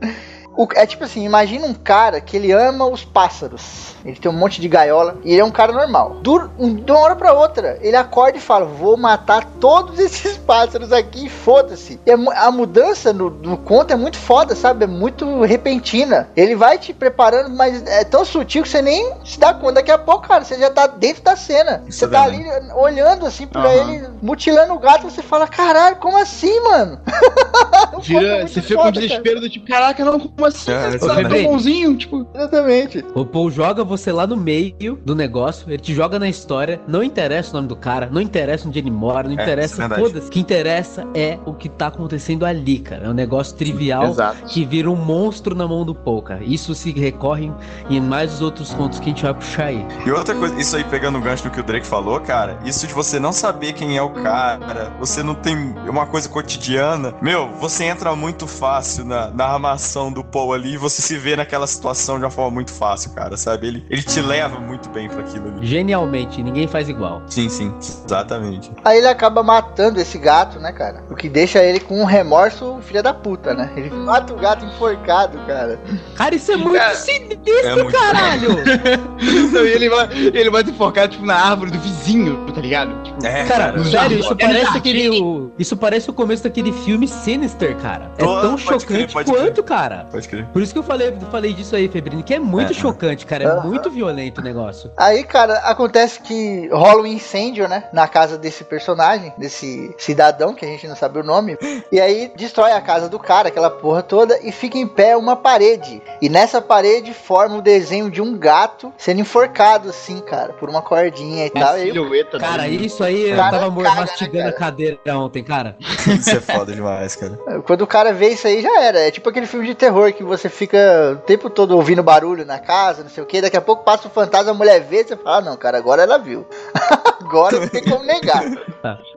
O- é tipo assim, imagina um cara que ele ama os pássaros. Ele tem um monte de gaiola e ele é um cara normal. Dur- um- de uma hora pra outra, ele acorda e fala: Vou matar todos esses pássaros aqui e foda-se. E a mu- A mudança no, no conto é muito foda, sabe? É muito repentina. Ele vai te preparando, mas é tão sutil que você nem se dá conta. Daqui a pouco, cara, você já tá dentro da cena. Isso você é tá verdade. ali olhando assim pra Aham. ele, mutilando o gato. Você fala: Caralho, como assim, mano? É você fica com foda, cara. desespero do tipo, caraca, não, como assim? É, é cara é tão bonzinho, tipo. Exatamente. O Paul joga você lá no meio do negócio, ele te joga na história, não interessa o nome do cara, não interessa onde ele mora, não é interessa verdade. foda-se. O que interessa é o que tá acontecendo ali, cara. É um negócio trivial Exato. que vira um monstro na mão do Paul, cara. Isso se recorre em mais os outros contos que a gente vai puxar aí. E outra coisa, isso aí pegando o gancho no que o Drake falou, cara, isso de você não saber quem é o cara, você não tem uma coisa cotidiana, meu, você entra muito fácil na, na armação do Paul ali e você se vê naquela situação de uma forma muito fácil, cara, sabe? Ele, ele te leva muito bem pra aquilo ali. Genialmente, ninguém faz igual. Sim, sim, exatamente. Aí ele acaba matando esse gato, né, cara? O que deixa ele com um remorso filha da puta, né? Ele mata o gato enforcado, cara. Cara, isso é muito Cara, sinistro, é muito- caralho! Não, e ele vai, ele vai se enforcar, tipo, na árvore do vizinho, tá ligado? Tipo, É, Cara, no sério, jardim. isso parece aquele. o- isso parece o começo daquele filme Sinister, cara. É tão crer, chocante pode quanto, cara. Pode crer. Por isso que eu falei, falei disso aí, Febrini, que é muito É. chocante, cara. É Aham. muito violento o negócio. Aí, cara, acontece que rola um incêndio, né? Na casa desse personagem, desse cidadão, que a gente não sabe o nome. E aí destrói a casa do cara, aquela porra toda, e fica em pé uma parede. E nessa parede forma o desenho de um gato sendo enforcado, assim, cara, por uma cordinha e tal. E aí, silhueta Cara, isso aí eu Cara, tava né, mastigando cara? a cadeira ontem, cara. Isso é foda demais, cara. Quando o cara vê isso aí, já era. É tipo aquele filme de terror que você fica o tempo todo ouvindo barulho na casa, não sei o que. Daqui a pouco passa o fantasma, a mulher vê, você fala, ah, não, cara, agora ela viu. agora não tem como negar.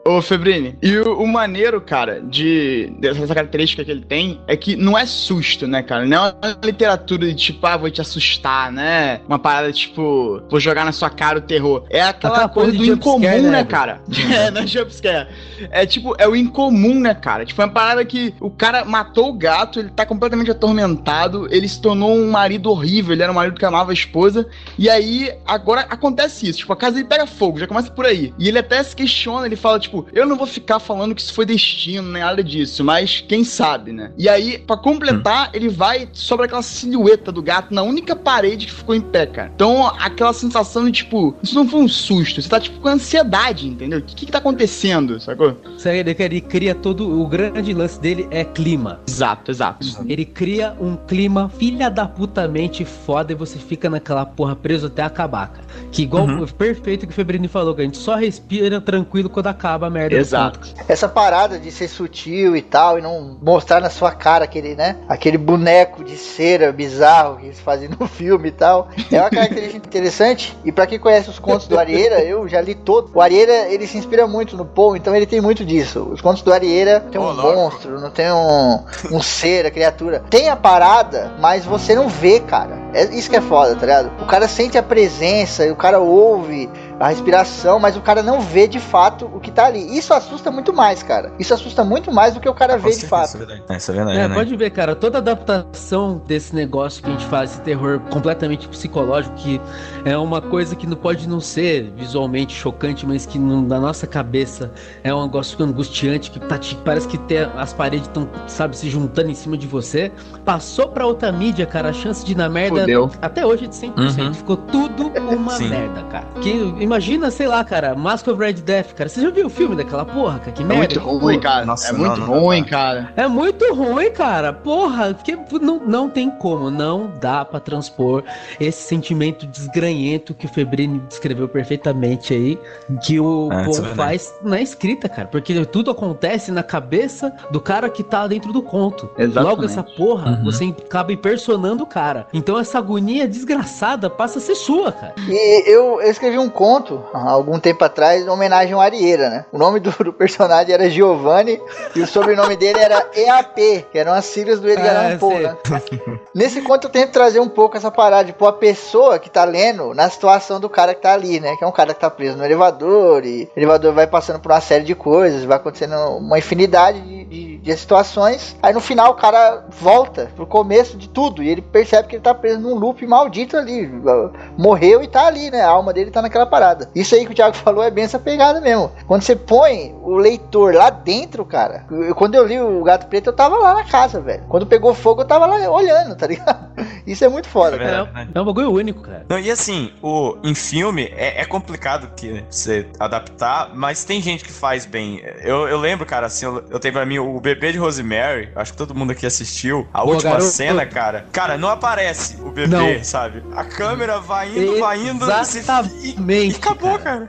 Ô, Febrini, e o, o maneiro, cara, de dessa característica que ele tem é que não é susto, né, cara? Não é uma literatura de tipo, ah, vou te assustar, né? Uma parada tipo, vou jogar na sua cara o terror. É aquela, Aquela coisa coisa do incomum, né, né, cara? é, não é jumpscare. É tipo, é o incomum, né, cara? Tipo, é uma parada que o cara matou o gato, ele tá completamente atormentado, ele se tornou um marido horrível, ele era um marido que amava a esposa, e aí, agora acontece isso. Tipo, a casa dele pega fogo, já começa por aí. E ele até se questiona, ele fala, tipo, eu não vou ficar falando que isso foi destino, nem nada disso, mas quem sabe, né? E aí, pra completar, ele vai sobre aquela silhueta do gato na única parede que ficou em pé, cara. Então, aquela sensação de, tipo, isso não foi um susto, você tá, tipo, com ansiedade, entendeu? O que que tá acontecendo, sacou? Sério, ele, ele cria todo. O grande lance dele é clima. Exato, exato. Ele cria um clima filha da putamente foda e você fica naquela porra preso até acabar, cara. Que igual Uhum. perfeito que o Febrini falou, a gente só respira tranquilo quando acaba a merda. Exato. Essa parada de ser sutil e tal, e não mostrar na sua cara aquele, né? Aquele boneco de cera bizarro que eles fazem no filme e tal. É uma característica interessante. E pra quem conhece os contos do Arieira, eu já li todo. O Arieira, ele se inspira muito no Poe, então ele tem muito disso. Os contos do Arieira tem um louco. monstro, não tem um, um ser, a criatura. Tem a parada, mas você não vê, cara. É isso que é foda, tá ligado? O cara sente a presença, e o cara ouve a respiração, mas o cara não vê de fato o que tá ali. Isso assusta muito mais, cara. Isso assusta muito mais do que o cara vê Com de fato. Isso é verdade. É, Isso é verdade, É, né? pode ver, cara, toda adaptação desse negócio que a gente faz, esse terror completamente psicológico, que é uma coisa que não pode não ser visualmente chocante, mas que não- na nossa cabeça é um negócio angustiante, que tá, te- parece que tem- as paredes estão, sabe, se juntando em cima de você. Passou pra outra mídia, cara, a chance de ir na merda Fudeu. até hoje é de 100%. Uhum. Ficou tudo uma Sim. merda, cara. Que, imagina, sei lá, cara, Mask of Red Death, cara. Você já viu o filme daquela porra, cara? Que É merda. muito ruim, cara. Nossa, é não, muito não ruim, cara. cara. É muito ruim, cara. Porra, porque não, não tem como, não dá pra transpor esse sentimento desgranhento que o Febrini descreveu perfeitamente aí, que o É, povo é verdade. faz na escrita, cara. Porque tudo acontece na cabeça do cara que tá dentro do conto. Exatamente. Logo, essa porra, Uhum. você acaba impersonando o cara. Então essa agonia desgraçada passa a ser sua, cara. E eu, eu escrevi um conto há algum tempo atrás em homenagem ao Arieira, né? O nome do, do personagem era Giovanni e o sobrenome dele era EAP, que eram as siglas do Edgar Ah, Allan Poe, né? Nesse conto eu tento trazer um pouco essa parada de pôr a pessoa que tá lendo na situação do cara que tá ali, né? Que é um cara que tá preso no elevador e o elevador vai passando por uma série de coisas, vai acontecendo uma infinidade de, de, situações. Aí no final o cara volta pro começo de tudo e ele percebe que ele tá preso num loop maldito ali. Morreu e tá ali, né? A alma dele tá naquela parada. Isso aí que o Thiago falou é bem essa pegada mesmo. Quando você põe o leitor lá dentro, cara. eu- quando eu li o Gato Preto, eu tava lá na casa, velho. Quando pegou fogo, eu tava lá olhando, tá ligado? Isso é muito foda, É cara. verdade. É um bagulho único, cara. Não, e assim, o, em filme é, é complicado que você adaptar, mas tem gente que faz bem. Eu, eu lembro, cara, assim, eu, eu tenho pra mim o bebê de Rosemary, acho que todo mundo aqui assistiu. A Boa, última garoto. cena, cara. Cara, não aparece o bebê, Não. sabe? A câmera vai indo, vai indo, e, e Exatamente. acabou, cara.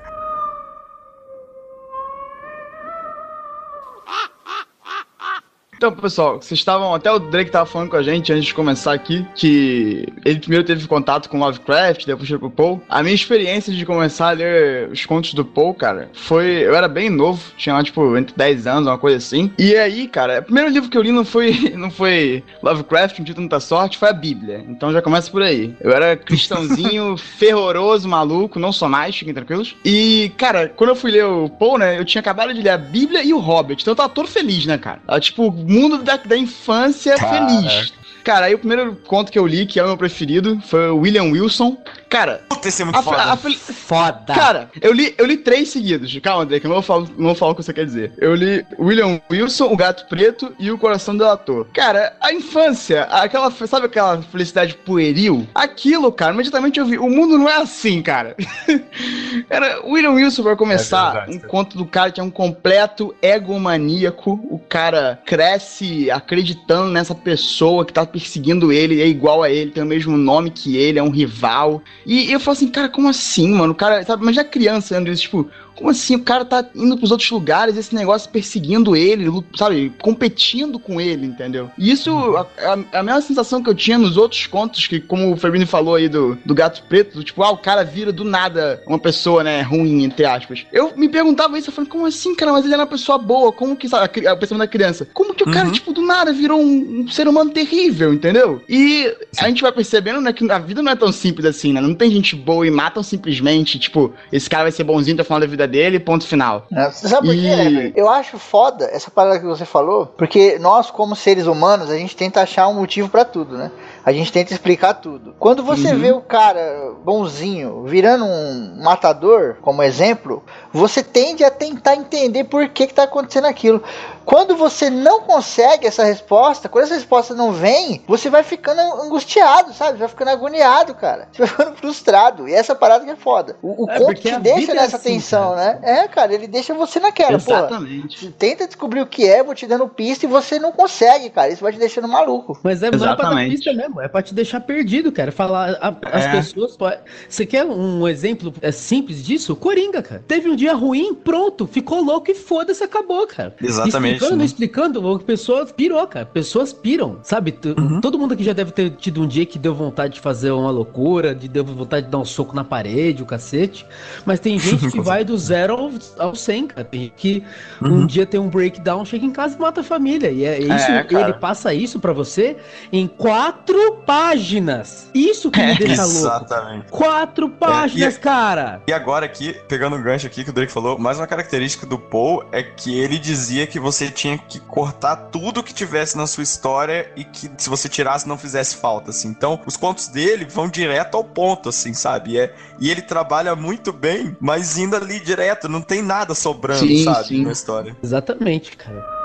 Então, pessoal, vocês estavam. Até o Drake tava falando com a gente antes de começar aqui que ele primeiro teve contato com Lovecraft, depois foi pro Poe. A minha experiência de começar a ler os contos do Poe, cara, foi. Eu era bem novo, tinha lá, tipo, entre 10 anos, uma coisa assim. E aí, cara, o primeiro livro que eu li não foi, não foi Lovecraft, um título muita sorte, foi a Bíblia. Então já começa por aí. Eu era cristãozinho, fervoroso, maluco, não sou mais, fiquem tranquilos. E, cara, quando eu fui ler o Poe, né, eu tinha acabado de ler a Bíblia e o Hobbit. Então eu tava todo feliz, né, cara? Tava, tipo, mundo da, da infância feliz. Cara, aí o primeiro conto que eu li, que é o meu preferido, foi o William Wilson. Cara, Puta, esse é muito a, foda. a, fel- Foda. Cara, eu li, eu li três seguidos. Calma, André, que eu não vou, falar, não vou falar o que você quer dizer. Eu li William Wilson, O Gato Preto e O Coração do Ator. Cara, a infância, aquela, sabe aquela felicidade pueril? Aquilo, cara, imediatamente eu vi. O mundo não é assim, cara. Era William Wilson, pra começar, É verdade, um cara. conto do cara que é um completo egomaníaco. O cara cresce acreditando nessa pessoa que tá perseguindo ele, é igual a ele, tem o mesmo nome que ele, é um rival. E eu falo assim, cara, como assim, mano? O cara, sabe, mas já criança, André, tipo, como assim? O cara tá indo pros outros lugares, esse negócio perseguindo ele, sabe, competindo com ele, entendeu? E isso, a, a, a mesma sensação que eu tinha nos outros contos, que como o Fabrini falou aí do, do Gato Preto, do tipo, ah, o cara vira do nada uma pessoa, né, ruim, entre aspas. Eu me perguntava isso, eu falei, como assim, cara? Mas ele era uma pessoa boa, como que, sabe, a o pensamento da criança? Como que o cara, Uhum. tipo, do nada virou um, um ser humano terrível, entendeu? E a gente vai percebendo, né, que a vida não é tão simples assim, né? Não tem gente boa e matam simplesmente, tipo, esse cara vai ser bonzinho até o final da vida dele, ponto final. É, sabe por quê? E- Heber? Eu acho foda essa parada que você falou, porque nós, como seres humanos, a gente tenta achar um motivo pra tudo, né? A gente tenta explicar tudo. Quando você Uhum. vê o cara bonzinho virando um matador, como exemplo, você tende a tentar entender por que, que tá acontecendo aquilo. Quando você não consegue essa resposta, quando essa resposta não vem, você vai ficando angustiado, sabe? Você vai ficando agoniado, cara. Você vai ficando frustrado. E essa parada que é foda. O, o É, conto te deixa é nessa assim, tensão, cara. né? É, cara, ele deixa você naquela, pô. Exatamente. Tenta descobrir o que é, vou te dando pista e você não consegue, cara. Isso vai te deixando maluco. Mas é é dar Exatamente. pista mesmo, é pra te deixar perdido, cara. Falar, a- as É. pessoas. po- Você quer um exemplo é, simples disso? Coringa, cara. Teve um dia ruim, pronto, ficou louco e foda-se, acabou, cara. Exatamente, Explicando, né? explicando, a pessoa pirou, cara. Pessoas piram, sabe? Uhum. Todo mundo aqui já deve ter tido um dia que deu vontade de fazer uma loucura, de deu vontade de dar um soco na parede, o cacete. Mas tem gente que vai do zero ao, ao 100, cara. Tem gente que um Uhum. dia tem um breakdown, chega em casa e mata a família. E é isso, É, cara. ele passa isso pra você em quatro páginas. Isso que me deixa louco. Exatamente. Quatro páginas, e- cara. E agora aqui, pegando o gancho aqui que o Drake falou, mais uma característica do Paul é que ele dizia que você tinha que cortar tudo que tivesse na sua história e que se você tirasse não fizesse falta, assim. Então, os contos dele vão direto ao ponto, assim, sabe? E, é, e ele trabalha muito bem, mas indo ali direto, não tem nada sobrando, Sim, sabe? sim. Na história. Exatamente, cara.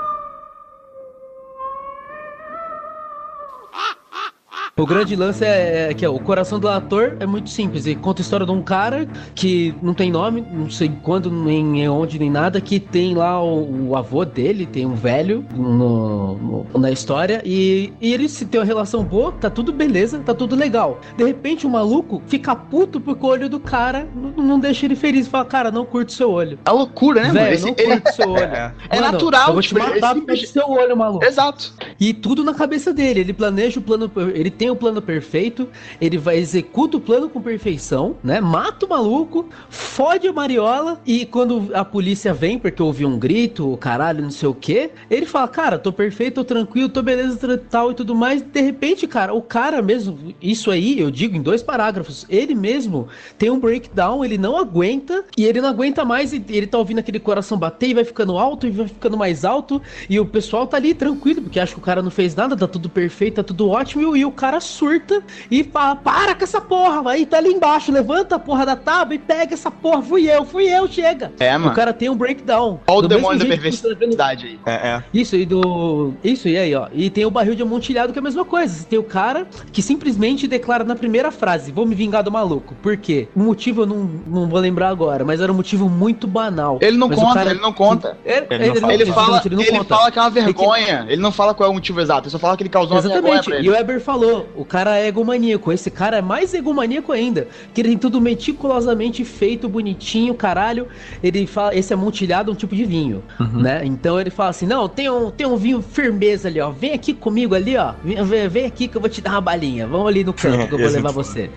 O grande lance é, é que ó, o coração do ator é muito simples. Ele conta a história de um cara que não tem nome, não sei quando, nem onde, nem nada, que tem lá o, o avô dele, tem um velho no, no- na história, e, e ele se tem uma relação boa, tá tudo beleza, tá tudo legal. De repente o maluco fica puto porque o olho do cara não, não deixa ele feliz. Fala, cara, não curte seu olho. A loucura, né? Velho, Esse- não curte seu olho. É. É Mano, natural, Eu vou te tipo, matar é do seu olho, maluco. Exato. E tudo na cabeça dele. Ele planeja o plano. Ele tem tem o plano perfeito, ele vai executa o plano com perfeição, né? Mata o maluco, fode a Mariola e quando a polícia vem, porque ouviu um grito, caralho, não sei o que, ele fala, cara, tô perfeito, tô tranquilo, tô beleza, tal e tudo mais. De repente, cara, o cara mesmo, isso aí eu digo em dois parágrafos, ele mesmo tem um breakdown, ele não aguenta e ele não aguenta mais e ele tá ouvindo aquele coração bater e vai ficando alto e vai ficando mais alto e o pessoal tá ali tranquilo, porque acha que o cara não fez nada, tá tudo perfeito, tá tudo ótimo e o cara surta e fala, para com essa porra, aí tá ali embaixo, levanta a porra da tábua e pega essa porra, fui eu, fui eu, chega. É, mano. O cara tem um breakdown. Olha o demônio da que você tá perversidade aí. É, é. isso, e do. Isso, e aí, ó. E tem o barril de amontilhado, que é a mesma coisa. Você tem o cara que simplesmente declara na primeira frase: Vou me vingar do maluco. Por quê? O motivo eu não, não vou lembrar agora, mas era um motivo muito banal. Ele não Mas conta, cara- ele não conta. Ele, Ele não fala. Ele exatamente, fala, ele não ele conta. fala que é uma vergonha. Ele não fala qual é o motivo exato. Ele só fala que ele causou uma vergonha Exatamente, e o Eber falou, o cara é egomaníaco, esse cara é mais egomaníaco ainda, que ele tem tudo meticulosamente feito, bonitinho, caralho, ele fala, esse é amontilhado um tipo de vinho, né, então ele fala assim, não, tem um, tem um vinho firmeza ali, ó, vem aqui comigo ali, ó, vem, vem- vem aqui que eu vou te dar uma balinha, vamos ali no canto que eu vou é levar você.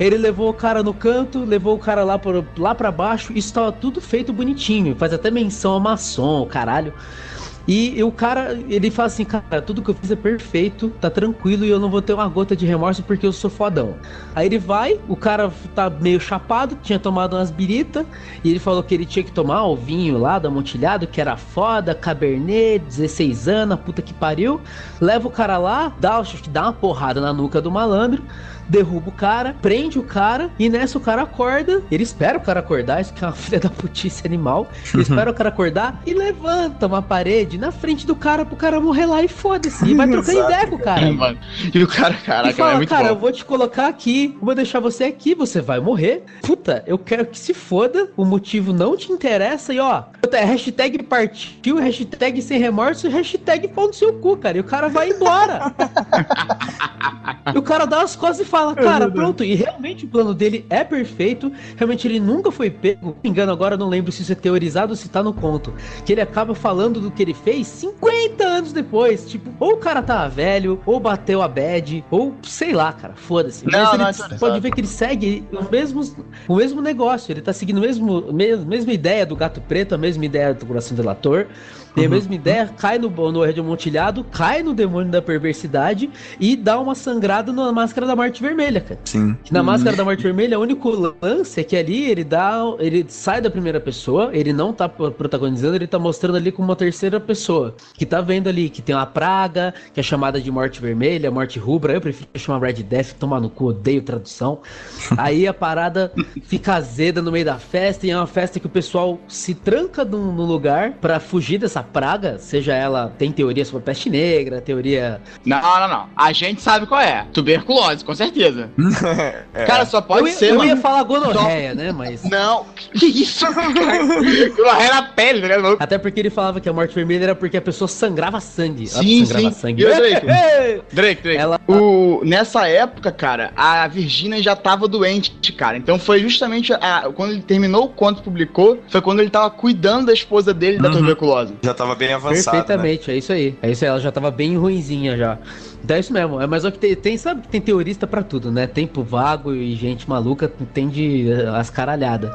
Ele levou o cara no canto, levou o cara lá, por, lá pra baixo, isso tava tudo feito bonitinho, faz até menção a maçom, caralho. E o cara, ele fala assim, cara, tudo que eu fiz é perfeito, tá tranquilo e eu não vou ter uma gota de remorso porque eu sou fodão. Aí ele vai, o cara tá meio chapado, tinha tomado umas biritas, e ele falou que ele tinha que tomar o vinho lá do amontilhado, que era foda, cabernet, 16 anos, puta que pariu. Leva o cara lá, dá, dá uma porrada na nuca do malandro, derruba o cara, prende o cara, e nessa o cara acorda. Ele espera o cara acordar, isso que é uma filha da putice animal. Ele espera o cara acordar e levanta uma parede na frente do cara pro cara morrer lá e foda-se. E vai trocando ideia com o cara. É, mano. E o cara, E caraca, fala, é muito cara, eu bom. vou te colocar aqui, vou deixar você aqui, você vai morrer. Puta, eu quero que se foda, o motivo não te interessa e ó, é hashtag partiu, hashtag sem remorso e hashtag pau no seu cu, cara. E o cara vai embora. e o cara dá as costas e fala, cara, pronto. E realmente o plano dele é perfeito. Realmente ele nunca foi pego. Se não me engano, agora eu não lembro se isso é teorizado ou se tá no conto. Que ele acaba falando do que ele fez 50 anos depois. Tipo, ou o cara tava velho, ou bateu a bad, ou sei lá, cara, foda-se. Não, Mas não, ele é pode ver que ele segue o mesmo, o mesmo negócio. Ele tá seguindo a mesmo, mesmo, mesma ideia do gato preto, a mesma ideia do coração delator. Tem a mesma ideia, cai no, no Red Amontilhado, cai no demônio da perversidade e dá uma sangrada na máscara da morte vermelha, cara. Sim. Que na máscara da morte vermelha, o único lance é que ali ele dá. Ele sai da primeira pessoa, ele não tá pro- protagonizando, ele tá mostrando ali como uma terceira pessoa. Que tá vendo ali que tem uma praga, que é chamada de morte vermelha, morte rubra. Eu prefiro chamar Red Death, tomar no cu, odeio tradução. Aí a parada fica azeda no meio da festa, e é uma festa que o pessoal se tranca no, no lugar pra fugir dessa praga, seja ela. Tem teoria sobre peste negra, teoria. Não, não, não. A gente sabe qual é. Tuberculose, com certeza. Cara, só pode eu ia, ser, eu mano. ia falar gonorreia, né? Mas. Não. Que isso? Gonorreia na pele, tá ligado? Até porque ele falava que a morte vermelha era porque a pessoa sangrava sangue. Ela Sim, sangrava sim. sangue. E o Drake? Drake, Drake. Ela- O, nessa época, cara, a Virginia já tava doente, cara. Então foi justamente a- quando ele terminou o conto e publicou, foi quando ele tava cuidando da esposa dele da Uhum. tuberculose. Já tava bem avançado. Né? Perfeitamente, é isso aí. É isso aí, ela já tava bem ruinzinha já. Então é isso mesmo. É, mas o que tem, tem, sabe que tem teorista pra tudo, né? Tempo vago e gente maluca entende eh, as caralhadas.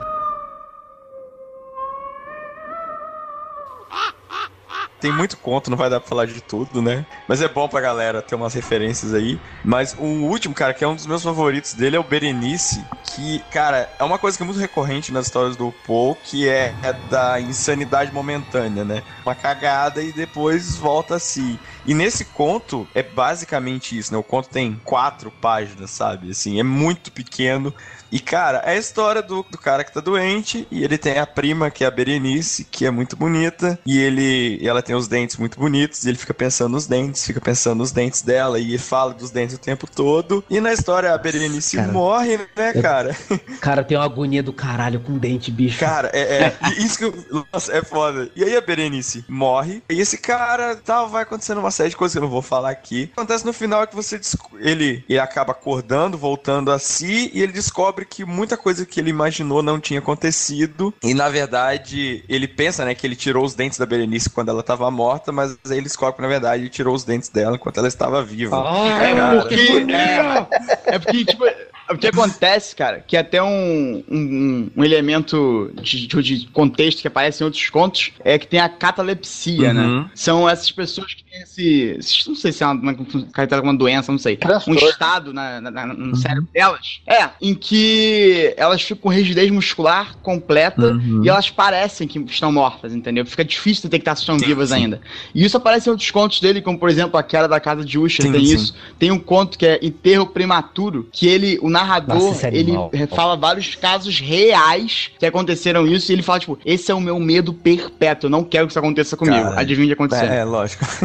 Tem muito conto, não vai dar pra falar de tudo, né? Mas é bom pra galera ter umas referências aí. Mas o último, cara, que é um dos meus favoritos dele é o Berenice, que, cara, é uma coisa que é muito recorrente nas histórias do Poe, que é, é da insanidade momentânea, né? Uma cagada e depois volta a si. E nesse conto é basicamente isso, né? O conto tem quatro páginas, sabe? Assim, é muito pequeno. E, cara, é a história do, do cara que tá doente e ele tem a prima, que é a Berenice, que é muito bonita, e ele e ela tem os dentes muito bonitos, e ele fica pensando nos dentes, fica pensando nos dentes dela, e fala dos dentes o tempo todo. E na história a Berenice Cara, morre, né, eu- cara? Cara, tem uma agonia do caralho com dente, bicho. Cara, é, é isso que eu- nossa, é foda. E aí a Berenice morre, e esse cara, tal, vai acontecendo uma série de coisas que eu não vou falar aqui. Acontece no final é que você ele, ele acaba acordando, voltando a si, e ele descobre que muita coisa que ele imaginou não tinha acontecido. E na verdade, ele pensa, né, que ele tirou os dentes da Berenice quando ela tava estava morta, mas aí ele descobre que, na verdade, ele tirou os dentes dela enquanto ela estava viva. É Cara. porque, é, é porque, tipo, o que acontece, cara, que até um, um, um elemento de, de- de contexto que aparece em outros contos é que tem a catalepsia, Uhum. né? São essas pessoas que têm esse. Não sei se é uma, uma, uma doença, não sei. Um estado na, na- na- no cérebro delas. É, em que elas ficam com rigidez muscular completa Uhum. e elas parecem que estão mortas, entendeu? Fica difícil detectar se estão Sim, vivas sim. ainda. E isso aparece em outros contos dele, como por exemplo a queda da casa de Usher, Sim, tem sim. isso. Tem um conto que é Enterro Prematuro, que ele, o narrador, Nossa, é ele animal. fala vários casos reais que aconteceram isso, e ele fala, tipo, esse é o meu medo perpétuo, eu não quero que isso aconteça comigo. Cara, Adivinha o que aconteceu. É, é, lógico.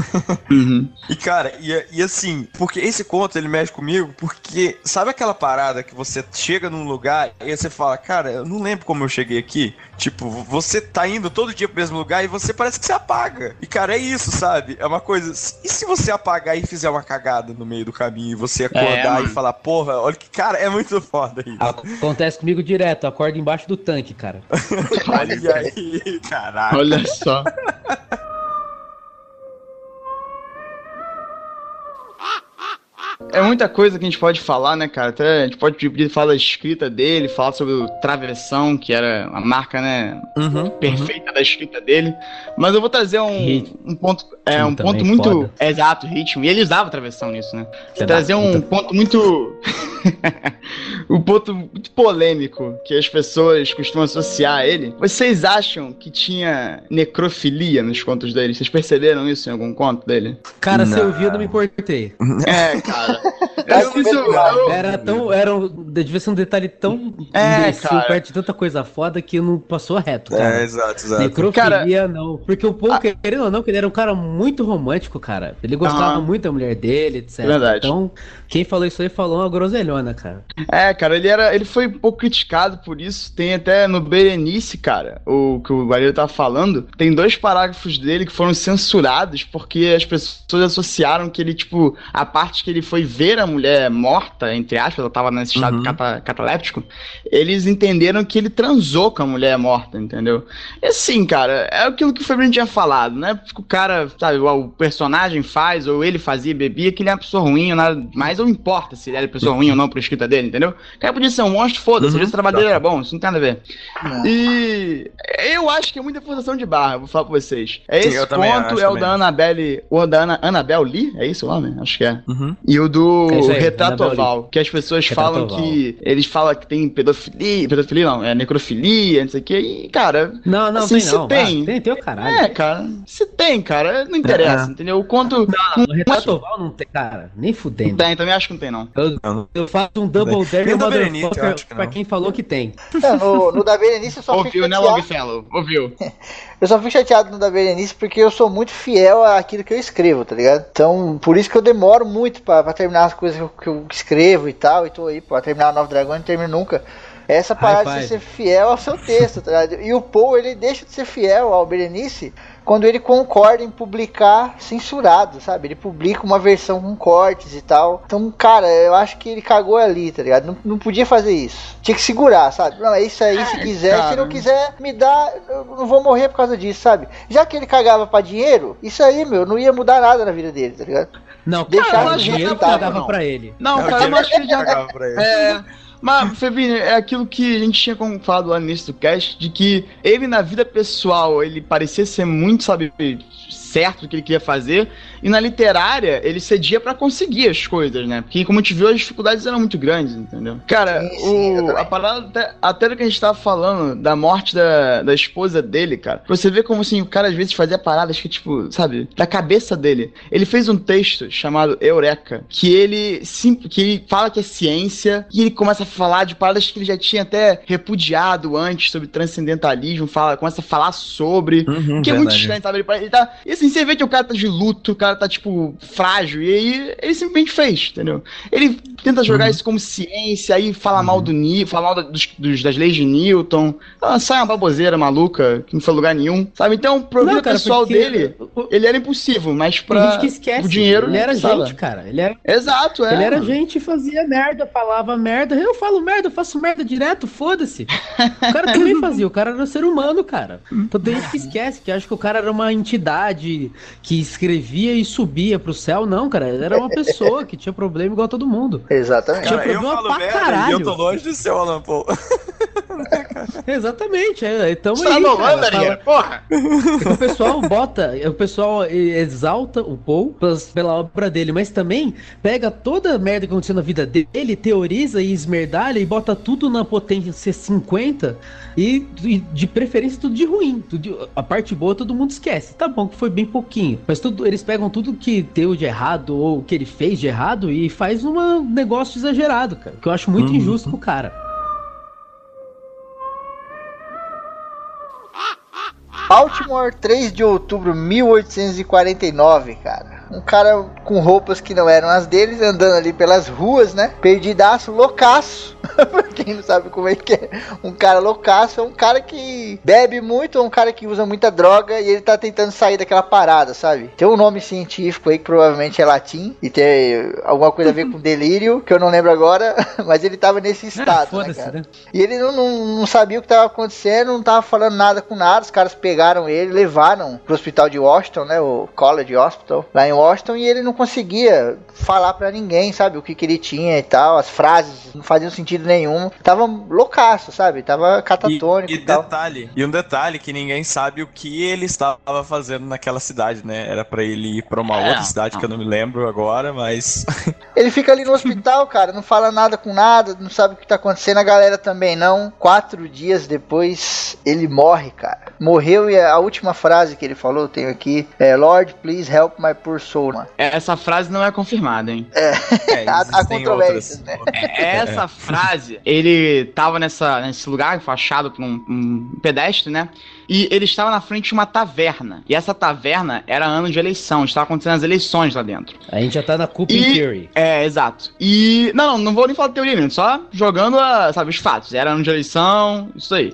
Uhum. E, cara, e, e assim, porque esse conto ele mexe comigo, porque sabe aquela parada que você chega num lugar e você fala, cara, eu não lembro como eu cheguei aqui? Tipo, você tá indo todo dia pro mesmo lugar e você parece que você apaga. E, cara, é isso, sabe? É uma coisa. E se você apagar e fizer uma cagada no meio do caminho e você acordar e mano. falar, porra, olha que, cara, é muito foda isso. Acontece comigo direto, eu acordo embaixo do tanque, cara. Olha aí, caralho. Olha só. É muita coisa que a gente pode falar, né, cara? Até a gente pode pedir falar da escrita dele, falar sobre o Travessão, que era a marca, né, Uhum, perfeita da escrita dele. Mas eu vou trazer um, um ponto, é um ponto também, muito foda. é, exato, ritmo. E ele usava travessão nisso, né? Filha trazer um ponto muito um ponto muito polêmico que as pessoas costumam associar a ele. Vocês acham que tinha necrofilia nos contos dele? Vocês perceberam isso em algum conto dele? Cara, se eu Não. vi, eu não me importei. É, cara. Eu, isso, eu, Era tão. Era devia ser um detalhe tão É, imbecil, cara. perto de tanta coisa foda que não passou reto, cara. É, exato, exato. Necrofilia, não. Porque o Paul, querendo ou não, que ele era um cara muito romântico, cara. Ele gostava muito da mulher dele, etc. Verdade. Então, quem falou isso aí falou uma groselhona, cara. É, cara, ele era. Ele foi um pouco criticado por isso. Tem até no Berenice, cara, o que o Guarino tá falando. Tem dois parágrafos dele que foram censurados porque as pessoas associaram que ele, tipo, a parte que ele foi ver a mulher morta, entre aspas, ela tava nesse estado Uhum. cata- cataléptico, eles entenderam que ele transou com a mulher morta, entendeu? E assim, cara, é aquilo que o Febrinho tinha falado, né? O cara, sabe, o personagem faz, ou ele fazia, bebia, que ele é uma pessoa ruim, ou nada mais, ou importa se ele era pessoa ruim ou não por escrita dele, entendeu? O cara podia ser um monstro, foda-se, Uhum. o trabalho dele era bom, isso não tem nada a ver. Não. E eu acho que é muita forçação de barra, vou falar pra vocês. É Sim, esse acho é o também. da Annabelle, o da Ana, Annabelle Lee, é isso o nome? Acho que é. Uhum. E o do É isso aí, Retrato Oval, que as pessoas Retrato falam Oval. que. Eles falam que tem pedofilia. Pedofilia não, é necrofilia, não sei o que. E, cara. Não, não, Assim, tem se não. tem. Ah, tem, tem o caralho. É, cara. Se tem, cara, não interessa, entendeu? O conto. Não, no Retrato Oval não tem, cara. Nem Não fudendo. tem, também acho que não tem, não. Eu, eu faço um double dare no motherfucker que pra não. quem falou que tem. É, no, no da Berenice eu só Ouviu, né, chateado. Longfellow? Ouviu. Eu só fico chateado no da Berenice porque eu sou muito fiel àquilo que eu escrevo, tá ligado? Então, por isso que eu demoro muito pra, pra terminar as coisas que eu, que eu escrevo e tal. E tô aí pra terminar o Novo Dragão e não termino nunca. Essa parada de ser fiel ao seu texto, tá ligado? E o Paul, ele deixa de ser fiel ao Berenice quando ele concorda em publicar censurado, sabe? Ele publica uma versão com cortes e tal. Então, cara, eu acho que ele cagou ali, tá ligado? Não, não podia fazer isso. Tinha que segurar, sabe? Não, é isso aí, se quiser. Se cara. não quiser me dar, eu não vou morrer por causa disso, sabe? Já que ele cagava pra dinheiro, isso aí, meu, não ia mudar nada na vida dele, tá ligado? Não, Deixar cara, o dinheiro que tava, dava não. pra ele. Não, É o cara, que eu acho que ele já. cagava pra ele. É. Mas, Febinho, é aquilo que a gente tinha falado lá no início do cast, de que ele na vida pessoal, ele parecia ser muito, sabe, certo do que ele queria fazer, e na literária ele cedia pra conseguir as coisas, né? Porque, como a gente viu, as dificuldades eram muito grandes, entendeu? Cara, Sim, sim, o, a parada, até, até do que a gente tava falando, da morte da, da esposa dele, cara, você vê como, assim, o cara às vezes fazia paradas que, tipo, sabe, da cabeça dele. Ele fez um texto chamado Eureka, que ele, sim, que ele fala que é ciência, e ele começa a falar de paradas que ele já tinha até repudiado antes, sobre transcendentalismo, fala, começa a falar sobre, Uhum, que é muito verdade. estranho, sabe? Ele, ele tá. E assim, você vê que o cara tá de luto, o cara tá, tipo, frágil. E aí ele simplesmente fez, entendeu? Ele tenta jogar isso como ciência, aí fala mal do Newton, fala mal da- dos, dos- das leis de Newton. Ah, sai uma baboseira maluca, que não foi lugar nenhum. Sabe? Então, pro vida pessoal porque dele, o- ele era impossível, mas pra. gente que esquece. o dinheiro ele era gente, cara. Ele era, Exato, é. ele era gente e fazia merda, falava merda. Eu falo merda, eu faço merda direto, foda-se. O cara também fazia, o cara era um ser humano, cara. Então tem gente que esquece, que acha que o cara era uma entidade de que escrevia e subia pro céu, não, cara. Era uma pessoa que tinha problema igual todo mundo. Exatamente. Tinha Cara, eu problema falo pra merda e caralho. eu tô longe do seu Alan Paul. Exatamente, é, então Você tá aí, cara? Porra! o pessoal bota, o pessoal exalta o Paul pelas- pela obra dele, mas também pega toda a merda que aconteceu na vida dele, teoriza e esmerdalha e bota tudo na potência 50 e, e de preferência tudo de ruim. tudo de- a parte boa todo mundo esquece. Tá bom que foi bem pouquinho, mas tudo, eles pegam tudo que deu de errado ou que ele fez de errado e faz um negócio exagerado, cara. Que eu acho muito Uhum. injusto com o cara. Baltimore, 3 de outubro de 1849, cara. Um cara com roupas que não eram as deles, andando ali pelas ruas, né? Perdidaço, loucaço. pra quem não sabe como é que é. Um cara loucaço é um cara que bebe muito, é um cara que usa muita droga e ele tá tentando sair daquela parada, sabe? Tem um nome científico aí que provavelmente é latim e tem alguma coisa a ver com delírio, que eu não lembro agora, mas ele tava nesse Ah, estado, né, cara? né? E ele não, não, não sabia o que estava acontecendo, não estava falando nada com nada. Os caras pegaram ele, levaram pro hospital de Washington, né? O College Hospital, lá em Washington, e ele não conseguia falar pra ninguém, sabe? O que, que ele tinha e tal. As frases não faziam sentido nenhum. Tava loucaço, sabe? Tava catatônico E, e, e tal. detalhe, e um detalhe que ninguém sabe o que ele estava fazendo naquela cidade, né? Era pra ele ir pra uma É, outra cidade que eu não me lembro agora, mas Ele fica ali no hospital, cara, não fala nada com nada, não sabe o que tá acontecendo, a galera também não. Quatro dias depois, ele morre, cara. Morreu e a última frase que ele falou, eu tenho aqui, é Lord, please help my poor soul. mano. Essa frase não é confirmada, hein? é, Há- há controvérsias, outras. né? É, Essa frase, ele tava nessa, nesse lugar, foi achado por um, um pedestre, né? E ele estava na frente de uma taverna. E essa taverna era ano de eleição, estava acontecendo as eleições lá dentro. A gente já tá na Cooping E- Theory. É, exato. E. Não, não, não vou nem falar de teoria, mesmo, só jogando, a, sabe, os fatos. Era ano de eleição, isso aí.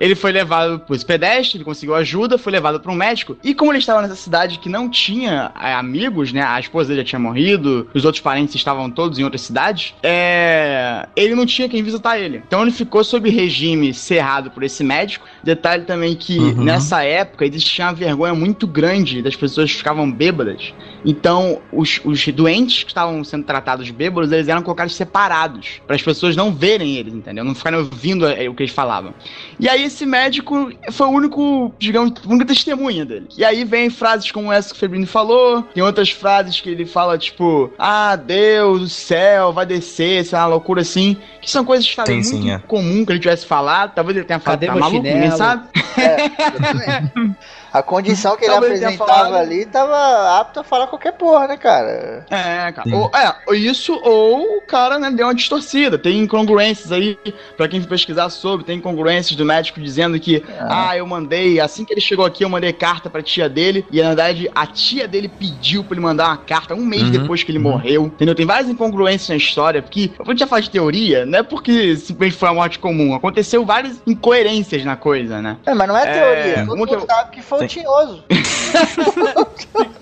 Ele foi levado por esse pedestre, ele conseguiu ajuda, foi levado para um médico. E como ele estava nessa cidade que não tinha é, amigos, né? A esposa dele já tinha morrido, os outros parentes estavam todos em outras cidades. É, ele não tinha quem visitar ele. Então ele ficou sob regime cerrado por esse médico. Detalhe também que Uhum. nessa época existia uma vergonha muito grande das pessoas que ficavam bêbadas. Então, os, os doentes que estavam sendo tratados bêbados, eles eram colocados separados, para as pessoas não verem eles, entendeu? Não ficarem ouvindo eh, o que eles falavam. E aí esse médico foi o único, digamos, a única testemunha dele. E aí vem frases como essa que o Febrino falou, tem outras frases que ele fala, tipo, ah, Deus do céu, vai descer, sei lá, uma loucura assim, que são coisas que estavam muito sim, é. comum que ele tivesse falado, talvez ele tenha falado, Cadê tá maluco, ninguém sabe. Exatamente. A condição que ele Talvez apresentava ali tava apto a falar qualquer porra, né, cara? É, cara. Ou, é, ou isso ou o cara, né, deu uma distorcida. Tem incongruências aí, pra quem pesquisar sobre, tem incongruências do médico dizendo que, ah, eu mandei, assim que ele chegou aqui, eu mandei carta pra tia dele, e na verdade a tia dele pediu pra ele mandar uma carta um mês Uhum, depois que ele morreu. Entendeu? Tem várias incongruências na história, porque, quando a gente já fala de teoria, não é porque simplesmente foi a morte comum, aconteceu várias incoerências na coisa, né? É, mas não é É, teoria. Todo uma mundo que eu- sabe que foi tinhoso.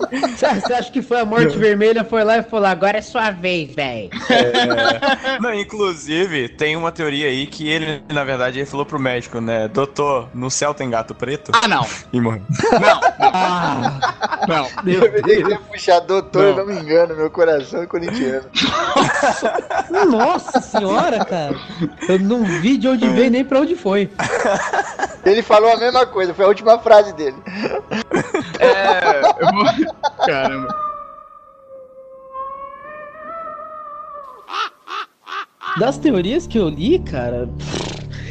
Você acha que foi a morte vermelha, foi lá e falou, agora é sua vez, velho. Não, inclusive, tem uma teoria aí que ele, na verdade, ele falou pro médico, né? Doutor, no céu tem gato preto? Ah, não. E morreu. Não, Ah, não. meu Eu ia puxar doutor, eu Não. não me engano, meu coração é corintiano. Nossa senhora, cara. Eu não vi de onde veio nem pra onde foi. Ele falou a mesma coisa, foi a última frase dele. É, eu vou... Caramba. Das teorias que eu li, cara,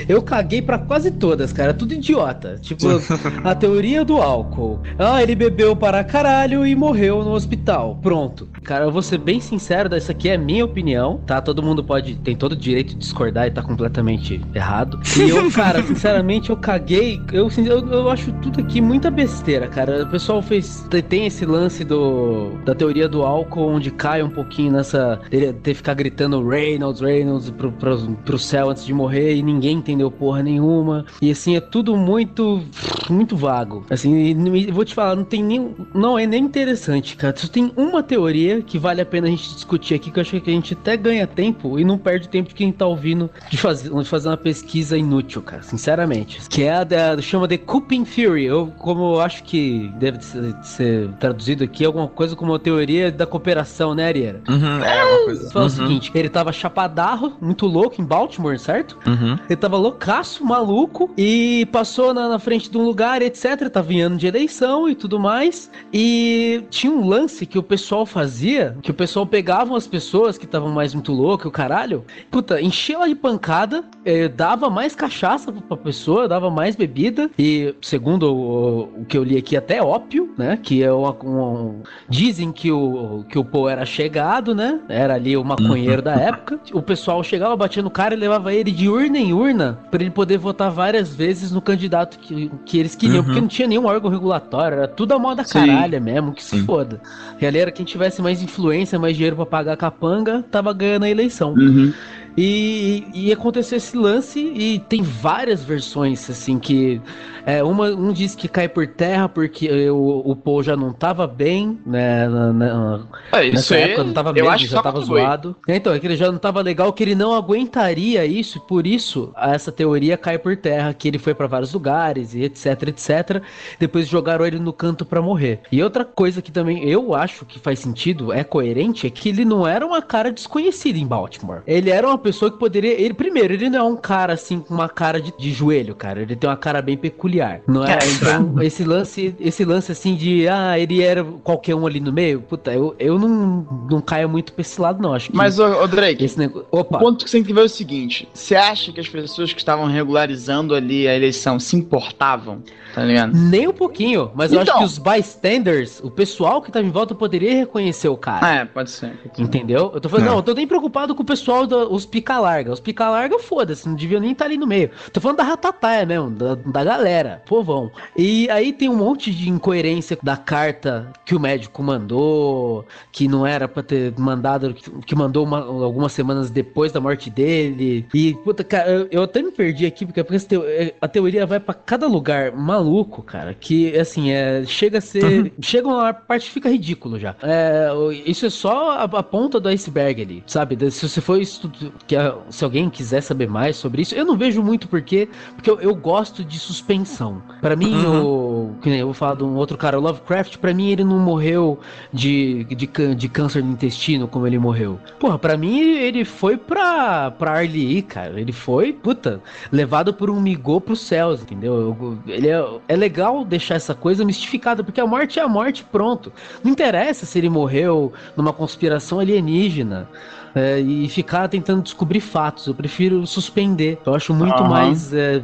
eu caguei pra quase todas, cara. Tudo idiota. Tipo, a teoria do álcool. Ah, ele bebeu para caralho e morreu no hospital. Pronto. Cara, eu vou ser bem sincero, essa aqui é minha opinião, tá? Todo mundo pode, tem todo o direito de discordar e tá completamente errado. E eu, cara, sinceramente, eu caguei. Eu, eu, eu acho tudo aqui muita besteira, cara. O pessoal fez. Tem esse lance do da teoria do álcool, onde cai um pouquinho nessa. Ter, ter ficar gritando Reynolds, Reynolds pro, pro, pro céu antes de morrer e ninguém entendeu porra nenhuma. E assim, é tudo muito. muito vago. Assim, vou te falar, não tem nem. Não é nem interessante, cara. Só tem uma teoria que vale a pena a gente discutir aqui, que eu acho que a gente até ganha tempo e não perde tempo de quem tá ouvindo de fazer, de fazer uma pesquisa inútil, cara. Sinceramente. Que é a da. chama de Cooping Theory. Eu, como eu acho que deve ser, ser traduzido aqui, alguma coisa como a teoria da cooperação, né, Ariera? Uhum, é uma coisa. Fala o Uhum, seguinte, ele tava chapadarro, muito louco, em Baltimore, certo? uhum. Ele tava loucaço, maluco, e passou na, na frente de um lugar, etc. Tava em ano de eleição e tudo mais. E tinha um lance que o pessoal fazia, que o pessoal pegava as pessoas que estavam mais muito loucas, o caralho, puta, enchia ela de pancada, eh, dava mais cachaça pra pessoa, dava mais bebida, e segundo o, o que eu li aqui, até ópio, né? Que é uma, um- Dizem que o, que o Paul era chegado, né? Era ali o maconheiro da época. O pessoal chegava, batia no cara e levava ele de urna em urna pra ele poder votar várias vezes no candidato que, que eles queriam, Uhum. porque não tinha nenhum órgão regulatório, era tudo a moda Sim. caralha mesmo, que se Sim. foda. E ali era quem tivesse mais influência, mais dinheiro pra pagar a capanga, tava ganhando a eleição. Uhum. E, e aconteceu esse lance e tem várias versões, assim, que é, uma, um diz que cai por terra porque o, o Paul já não tava bem, né, na- na- É, isso nessa aí, época não tava que já tava zoado. Então, é que ele já não tava legal, que ele não aguentaria isso, e por isso essa teoria cai por terra, que ele foi pra vários lugares e etc, etc. Depois jogaram ele no canto pra morrer. E outra coisa que também eu acho que faz sentido, é coerente, é que ele não era uma cara desconhecida em Baltimore. Ele era uma pessoa que poderia. Ele, primeiro, ele não é um cara assim com uma cara de, de joelho, cara. Ele tem uma cara bem peculiar. Não é? É, Então, esse lance, esse lance assim de ah, ele era qualquer um ali no meio, puta, eu, eu não, não caio muito pra esse lado, não. Acho que Mas, ô, ô Drake, esse negócio. o Opa! ponto que você tem que ver é o seguinte: você acha que as pessoas que estavam regularizando ali a eleição se importavam? Tá ligado? Nem um pouquinho, mas eu acho Então. que os bystanders, o pessoal que tava em volta, poderia reconhecer o cara. É, pode ser. Entendeu? Eu tô falando, Não. não, eu tô nem preocupado com o pessoal dos pica larga. Os pica larga, foda-se, não devia nem estar ali no meio. Tô falando da ratataia mesmo, da, da galera, povão. E aí tem um monte de incoerência da carta que o médico mandou, que não era pra ter mandado, que- mandou uma- algumas semanas depois da morte dele. E, puta, cara, eu, eu até me perdi aqui, porque, é, a teoria vai pra cada lugar maluco, cara, que, assim, é, chega a ser... Chega uma parte que fica ridículo já. É, isso é só a, a ponta do iceberg ali, sabe? Se você for estu- que se alguém quiser saber mais sobre isso, eu não vejo muito porque, porque eu, eu gosto de suspensão. Pra mim, o, que nem eu vou falar de um outro cara, o Lovecraft, pra mim ele não morreu de, de, de câncer no intestino como ele morreu. Porra, pra mim ele foi pra, pra Arlie, cara. Ele foi, puta, levado por um migô pros céus, entendeu? Eu- Ele é, é legal deixar essa coisa mistificada, porque a morte é a morte, pronto. Não interessa se ele morreu numa conspiração alienígena. É, e ficar tentando descobrir fatos. Eu prefiro suspender. Eu acho muito Aham. mais. é,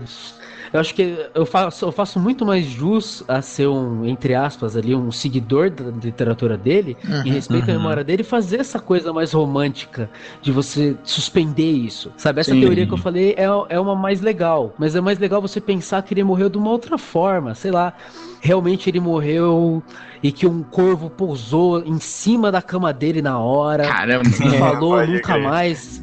eu acho que eu faço, eu faço muito mais jus a ser um, entre aspas, ali, um seguidor da literatura dele, em respeito à uhum. memória dele, e fazer essa coisa mais romântica de você suspender isso. Sabe? Essa Sim. teoria que eu falei é, é uma mais legal. Mas é mais legal você pensar que ele morreu de uma outra forma. Sei lá. Realmente ele morreu e que um corvo pousou em cima da cama dele na hora. Caramba. E falou pode nunca crer. mais.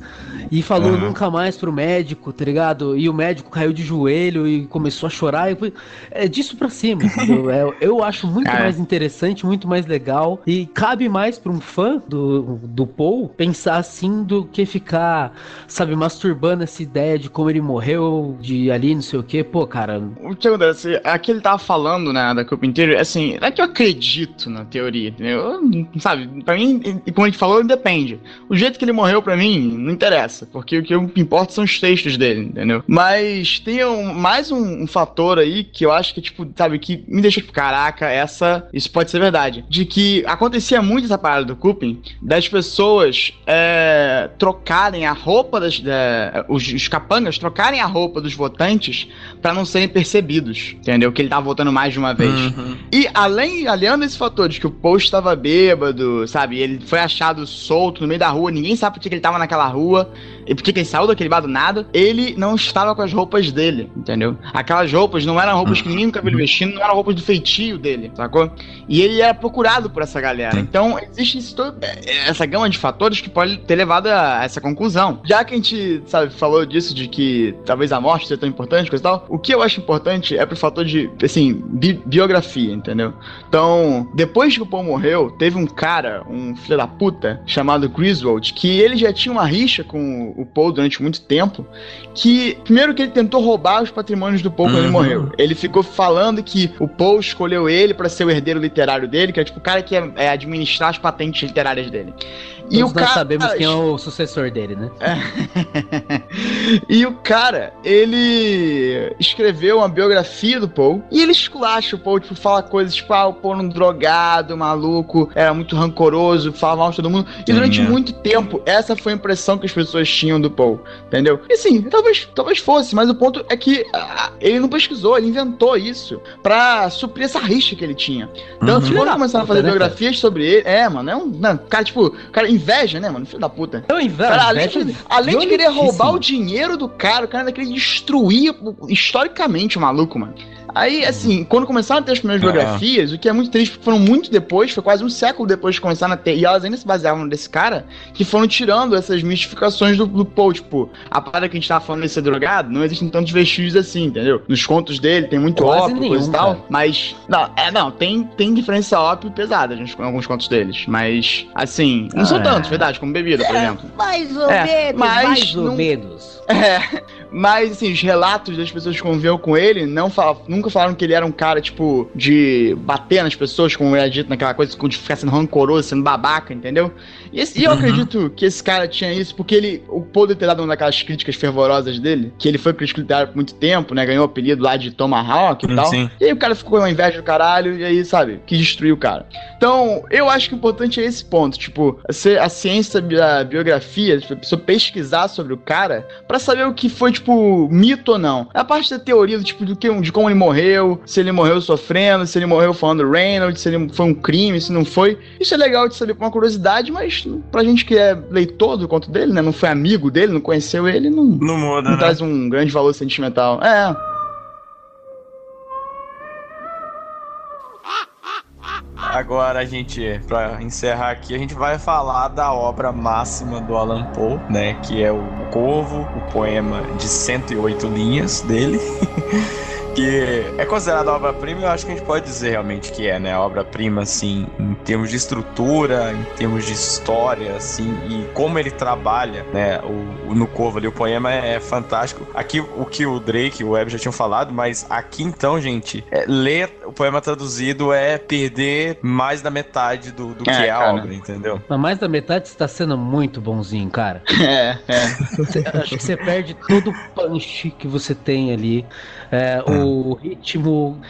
E falou Uhum. nunca mais pro médico, tá ligado? E o médico caiu de joelho e começou a chorar. E foi... É disso pra cima, entendeu? É, eu acho muito Cara. mais interessante, muito mais legal. E cabe mais pra um fã do, do Paul pensar assim do que ficar, sabe, masturbando essa ideia de como ele morreu, de ali, não sei o que. Pô, cara, O que acontece? Aqui ele tava falando, né, da Copa inteira, assim, não é que eu acredito na teoria, entendeu? Eu, sabe, pra mim, como a gente falou, depende. O jeito que ele morreu, pra mim, não interessa, porque o que importa são os textos dele, entendeu? Mas tem um- mais um, um fator aí que eu acho que, tipo, sabe, que me deixa, tipo, caraca, essa, isso pode ser verdade. De que acontecia muito essa parada do Cupim, das pessoas é, trocarem a roupa das, da- os, os capangas trocarem a roupa dos votantes pra não serem percebidos, entendeu? Que ele tava votando mais de uma vez. Uhum. E além, aliando esse fator de que o post estava bêbado, sabe? Ele foi achado solto no meio da rua, ninguém sabe por que ele tava naquela rua. E porque ele saiu daquele bar do nada, ele não estava com as roupas dele, entendeu? Aquelas roupas não eram roupas que ninguém nunca viu vestindo, não eram roupas do feitio dele, sacou? E ele era procurado por essa galera. Então, existe isso todo- essa gama de fatores que pode ter levado a essa conclusão. Já que a gente, sabe, falou disso, de que talvez a morte seja tão importante, coisa e tal, o que eu acho importante é pro fator de, assim, bi- biografia, entendeu? Então, depois que o Paul morreu, teve um cara, um filho da puta, chamado Griswold, que ele já tinha uma rixa com o Paul durante muito tempo, que, primeiro que ele tentou roubar os patrimônios do Paul quando ele Uhum. morreu. Ele ficou falando que o Paul escolheu ele pra ser o herdeiro literário dele, que é tipo o cara que é, é administrar as patentes literárias dele. E Todos o nós cara, sabemos quem é o sucessor dele, né? e o cara, ele escreveu uma biografia do Paul e ele esculacha o Paul, tipo, fala coisas tipo, ah, o Paul um drogado, maluco, era muito rancoroso, falava mal de todo mundo. E durante é. muito tempo, essa foi a impressão que as pessoas tinham do Paul, entendeu? E sim, talvez, talvez fosse, mas o ponto é que ah, ele não pesquisou, ele inventou isso pra suprir essa rixa que ele tinha. Então, Uhum. quando começaram a fazer né, biografias sobre ele, é, mano, é um. Não, cara, tipo, cara, inveja, né, mano? Filho da puta. Então, inveja, Cara, além, inveja de, além de querer roubar o dinheiro do cara, o cara ainda queria destruir historicamente o maluco, mano. Aí, assim, quando começaram a ter as primeiras Ah. biografias, o que é muito triste, porque foram muito depois, foi quase um século depois de começaram a ter, e elas ainda se baseavam nesse cara, que foram tirando essas mistificações do, do Paul, tipo, a parada que a gente tava falando de ser drogado, não existem tantos vestígios assim, entendeu? Nos contos dele tem muito Quase ópio, coisa e nenhum, tal, cara. mas, não, é, não, tem, tem diferença ópio pesada nos- em alguns contos deles, mas, assim, não são Ah. tantos, verdade, como bebida, por exemplo. Mais ou É, menos, mas mais ou não- menos. É, mas assim, os relatos das pessoas que conviveram com ele não fala- nunca falaram que ele era um cara, tipo, de bater nas pessoas, como era dito naquela coisa, de ficar sendo rancoroso, sendo babaca, entendeu? E, esse- e eu Uhum. acredito que esse cara tinha isso porque ele, o poder ter dado uma daquelas críticas fervorosas dele, que ele foi crítico literário por muito tempo, né? Ganhou o apelido lá de Tomahawk e Sim, tal. sim. E aí o cara ficou com uma inveja do caralho, e aí, sabe, quis destruir o cara. Então, eu acho que o importante é esse ponto, tipo, a ci- a ciência da biografia, tipo, a pessoa pesquisar sobre o cara pra saber o que foi, tipo, mito ou não. A parte da teoria, tipo, do que, de como ele morreu, se ele morreu sofrendo, se ele morreu falando Reynolds, se ele foi um crime, se não foi. Isso é legal de saber por uma curiosidade, mas pra gente que é leitor do conto dele, né, não foi amigo dele, não conheceu ele, não, Não muda, não né? traz um grande valor sentimental. É, Agora a gente, pra encerrar aqui, a gente vai falar da obra máxima do Alan Poe, né? Que é o Corvo, o poema de 108 linhas dele. que é considerada obra-prima, eu acho que a gente pode dizer realmente que é, né? Obra-prima, assim, em termos de estrutura, em termos de história, assim, e como ele trabalha, né? O, o- no Corvo ali, o poema é, é fantástico. Aqui, o que o Drake e o Web já tinham falado, mas aqui então, gente, é, ler o poema traduzido é perder mais da metade do, do É, que é a cara. obra, entendeu? Mas mais da metade você tá sendo muito bonzinho, cara. é, é. Você- acho que você perde todo o punch que você tem ali. É, o ritmo,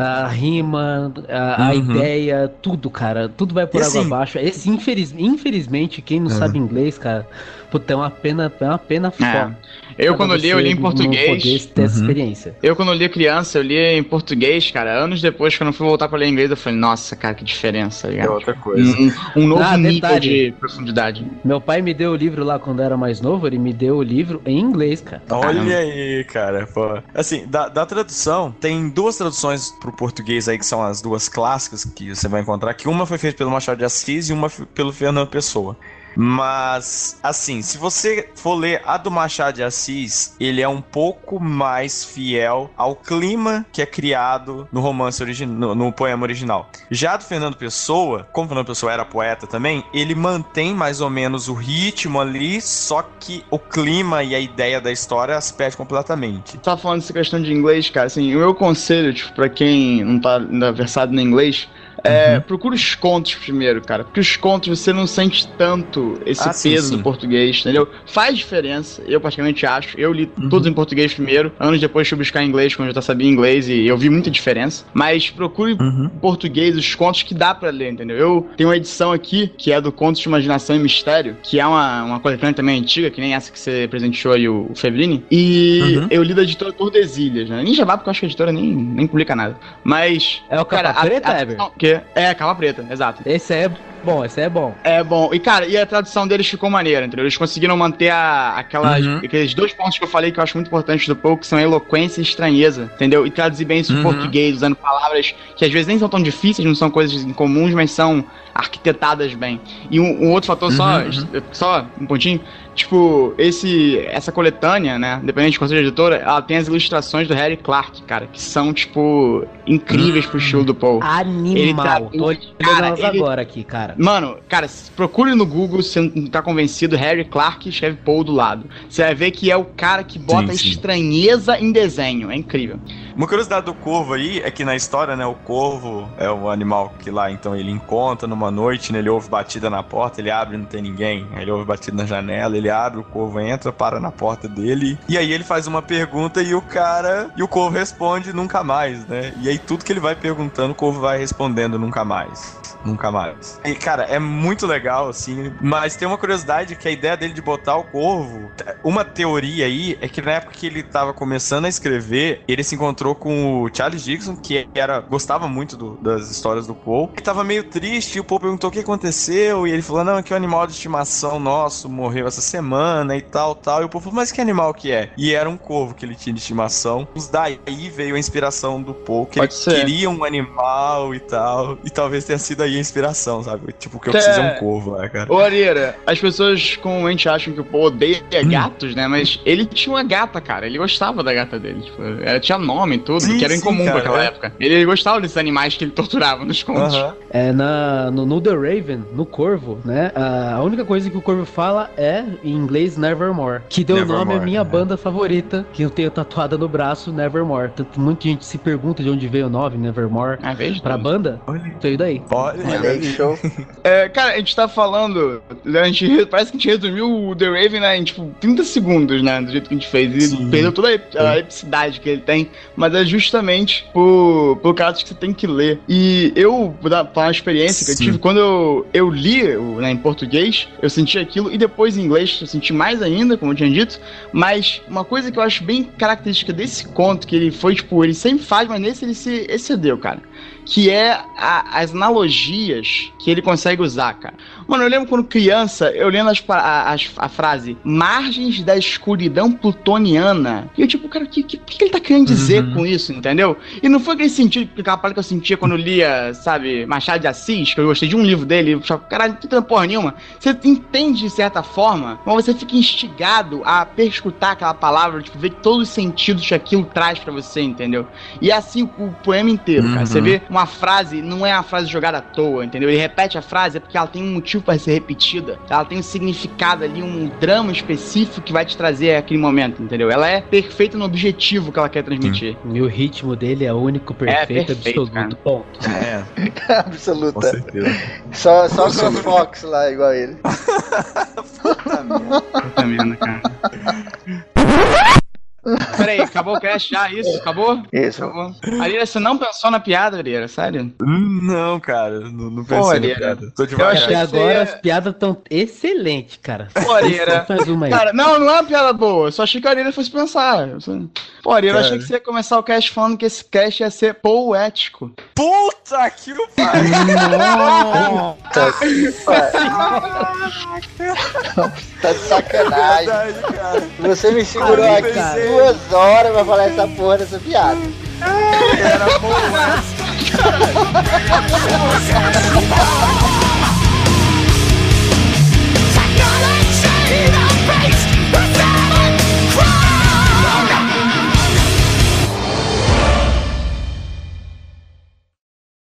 a rima, a, a Uhum. ideia, tudo, cara. Tudo vai por E água assim- abaixo. Esse, infeliz, infelizmente, quem não É. sabe inglês, cara, puta, é uma pena, é uma pena foda. Eu quando li, eu li em português. poder ter essa Uhum. experiência. Eu quando li criança, eu li em português, cara. Anos depois, quando eu fui voltar pra ler inglês, eu falei, nossa, cara, que diferença, tá É outra coisa. Um, um novo Ah, nível detalhe. de profundidade. Meu pai me deu o livro lá quando eu era mais novo, ele me deu o livro em inglês, cara. Olha aí, cara. Pô. Assim, da, da tradução, tem duas traduções pro português aí, que são as duas clássicas que você vai encontrar, que uma foi feita pelo Machado de Assis e uma pelo Fernando Pessoa. Mas, assim, se você for ler a do Machado de Assis, ele é um pouco mais fiel ao clima que é criado no romance original, no, poema original. Já do Fernando Pessoa, como Fernando Pessoa era poeta também, ele mantém mais ou menos o ritmo ali, só que o clima e a ideia da história se perde completamente. Tava falando dessa questão de inglês, cara. Assim, o meu conselho, tipo, pra quem não tá ainda versado no inglês, é Uhum. procura os contos primeiro, cara. Porque os contos você não sente tanto esse Ah, sim, peso sim. do português, entendeu? Faz diferença, eu praticamente acho. Eu li Uhum. todos em português primeiro. Anos depois fui buscar inglês, quando eu já sabia inglês, e eu vi muita diferença. Mas procure Uhum. em português os contos que dá pra ler, entendeu? Eu tenho uma edição aqui, que é do Contos de Imaginação e Mistério, que é uma, uma coletânea também antiga, que nem essa que você presenteou aí, o, o Febrini. E Uhum. eu li da editora Tordesilhas, né? Nem jabá, porque eu acho que a editora nem, nem publica nada. Mas. É o capa cara, a- preta, a- Eber? não, que é capa preta, exato. Esse é bom, esse é bom. É bom. E, cara, e a tradução deles ficou maneira, entendeu? Eles conseguiram manter a, aquelas, Uhum. aqueles dois pontos que eu falei que eu acho muito importantes do Poe, que são eloquência e estranheza, entendeu? E traduzir bem isso em Uhum. português, usando palavras que às vezes nem são tão difíceis, não são coisas incomuns, mas são arquitetadas bem. E um, um outro fator só, Uhum, só um pontinho, tipo, esse, essa coletânea, né, independente de qual seja a editora, ela tem as ilustrações do Harry Clark, cara, que são, tipo, incríveis pro estilo do Poe. Animal. traduz- Tô olhando Cara, elas ele- agora aqui, cara. Mano, cara, procure no Google se não tá convencido, Harry Clark escreve Paul do lado. Você vai ver que é o cara que bota Sim, sim. estranheza em desenho. É incrível. Uma curiosidade do corvo aí é que na história, né, o corvo é o animal que lá então ele encontra numa noite, né, ele ouve batida na porta, ele abre e não tem ninguém. Aí ele ouve batida na janela, ele abre, o corvo entra, para na porta dele. E aí ele faz uma pergunta e o cara. E o corvo responde nunca mais, né? E aí tudo que ele vai perguntando, o corvo vai respondendo nunca mais. Nunca mais. E, cara, é muito legal, assim. Mas tem uma curiosidade que a ideia dele de botar o corvo. Uma teoria aí é que na época que ele tava começando a escrever, ele se encontrou com o Charles Dixon, que era gostava muito do- das histórias do Paul. Ele tava meio triste e o Paul perguntou o que aconteceu. E ele falou: Não, que o animal de estimação nosso morreu essa semana e tal, tal. E o Paul falou: Mas que animal que é? E era um corvo que ele tinha de estimação. Daí veio a inspiração do Paul, que Pode ele ser. queria um animal e tal. E talvez tenha sido aí a inspiração, sabe? Tipo, o que eu É. preciso é um corvo, né, cara? Ô, Areira, as pessoas comumente acham que o Paul odeia Hum. gatos, né? Mas ele tinha uma gata, cara. Ele gostava da gata dele. Tipo, ela tinha nome e tudo, Sim, que era sim, incomum cara, pra aquela é. época. Ele gostava desses animais que ele torturava nos contos. Aham. É, na, no, no The Raven, no Corvo, né? A única coisa que o Corvo fala é, em inglês, Nevermore. Que deu Nevermore, nome à minha é. banda favorita, que eu tenho tatuada no braço, Nevermore. Tanto, muita gente se pergunta de onde veio o nome Nevermore Ah, veja. pra banda. Olha, Veio daí. olha, Olha aí, show. É, cara, a gente tá falando. A gente, re- parece que a gente resumiu o The Raven né, em tipo 30 segundos, né? Do jeito que a gente fez. E Sim. perdeu toda a ep- a epicidade que ele tem. Mas é justamente por, por causa que você tem que ler. E eu, dar falar uma experiência que eu Sim. tive quando eu, eu li né, em português, eu senti aquilo. E depois em inglês eu senti mais ainda, como eu tinha dito. Mas uma coisa que eu acho bem característica desse conto, que ele foi, tipo, ele sempre faz, mas nesse ele se excedeu, cara que é a- as analogias que ele consegue usar, cara. Mano, eu lembro quando criança, eu lendo as, a, as- a frase margens da escuridão plutoniana. E eu, tipo, cara, o que, que, que ele tá querendo dizer Uhum. com isso, entendeu? E não foi aquele sentido, aquela parada que eu sentia quando eu lia, sabe, Machado de Assis, que eu gostei de um livro dele, eu achava, caralho, não tem porra nenhuma. Você entende de certa forma, mas você fica instigado a perscrutar aquela palavra, tipo, ver todos os sentidos que aquilo traz pra você, entendeu? E é assim o poema inteiro, cara. Uhum. Você vê uma frase, não é uma frase jogada à toa, entendeu? Ele repete a frase é porque ela tem um motivo para ser repetida. Ela tem um significado ali, um drama específico que vai te trazer aquele momento, entendeu? Ela é perfeita no objetivo que ela quer transmitir. E o ritmo dele é único, perfeito, perfeito, absoluto. cara. Ponto. É, com Absoluta. certeza. Só, só o Fox lá, igual ele. Puta merda, cara. Peraí, acabou o cast já? Isso? Acabou? Isso. Acabou. Arira, você não pensou na piada, Arira? Sério? Não, cara, não, não Pô, pensei Ariel, na piada. Tô eu devagar. achei- que agora você- as piadas estão excelentes, cara. Pô, Arira. Faz uma aí. Cara, não, não é uma piada boa. Eu só achei que a Arira fosse pensar. Eu Pô, Arira, eu Cara. achei que você ia começar o cast falando que esse cast ia ser poético. Puta que o pariu! Tá, tá de sacanagem. Verdade, cara. Você me segurou aqui cara duas horas pra falar essa porra dessa piada. Era boa.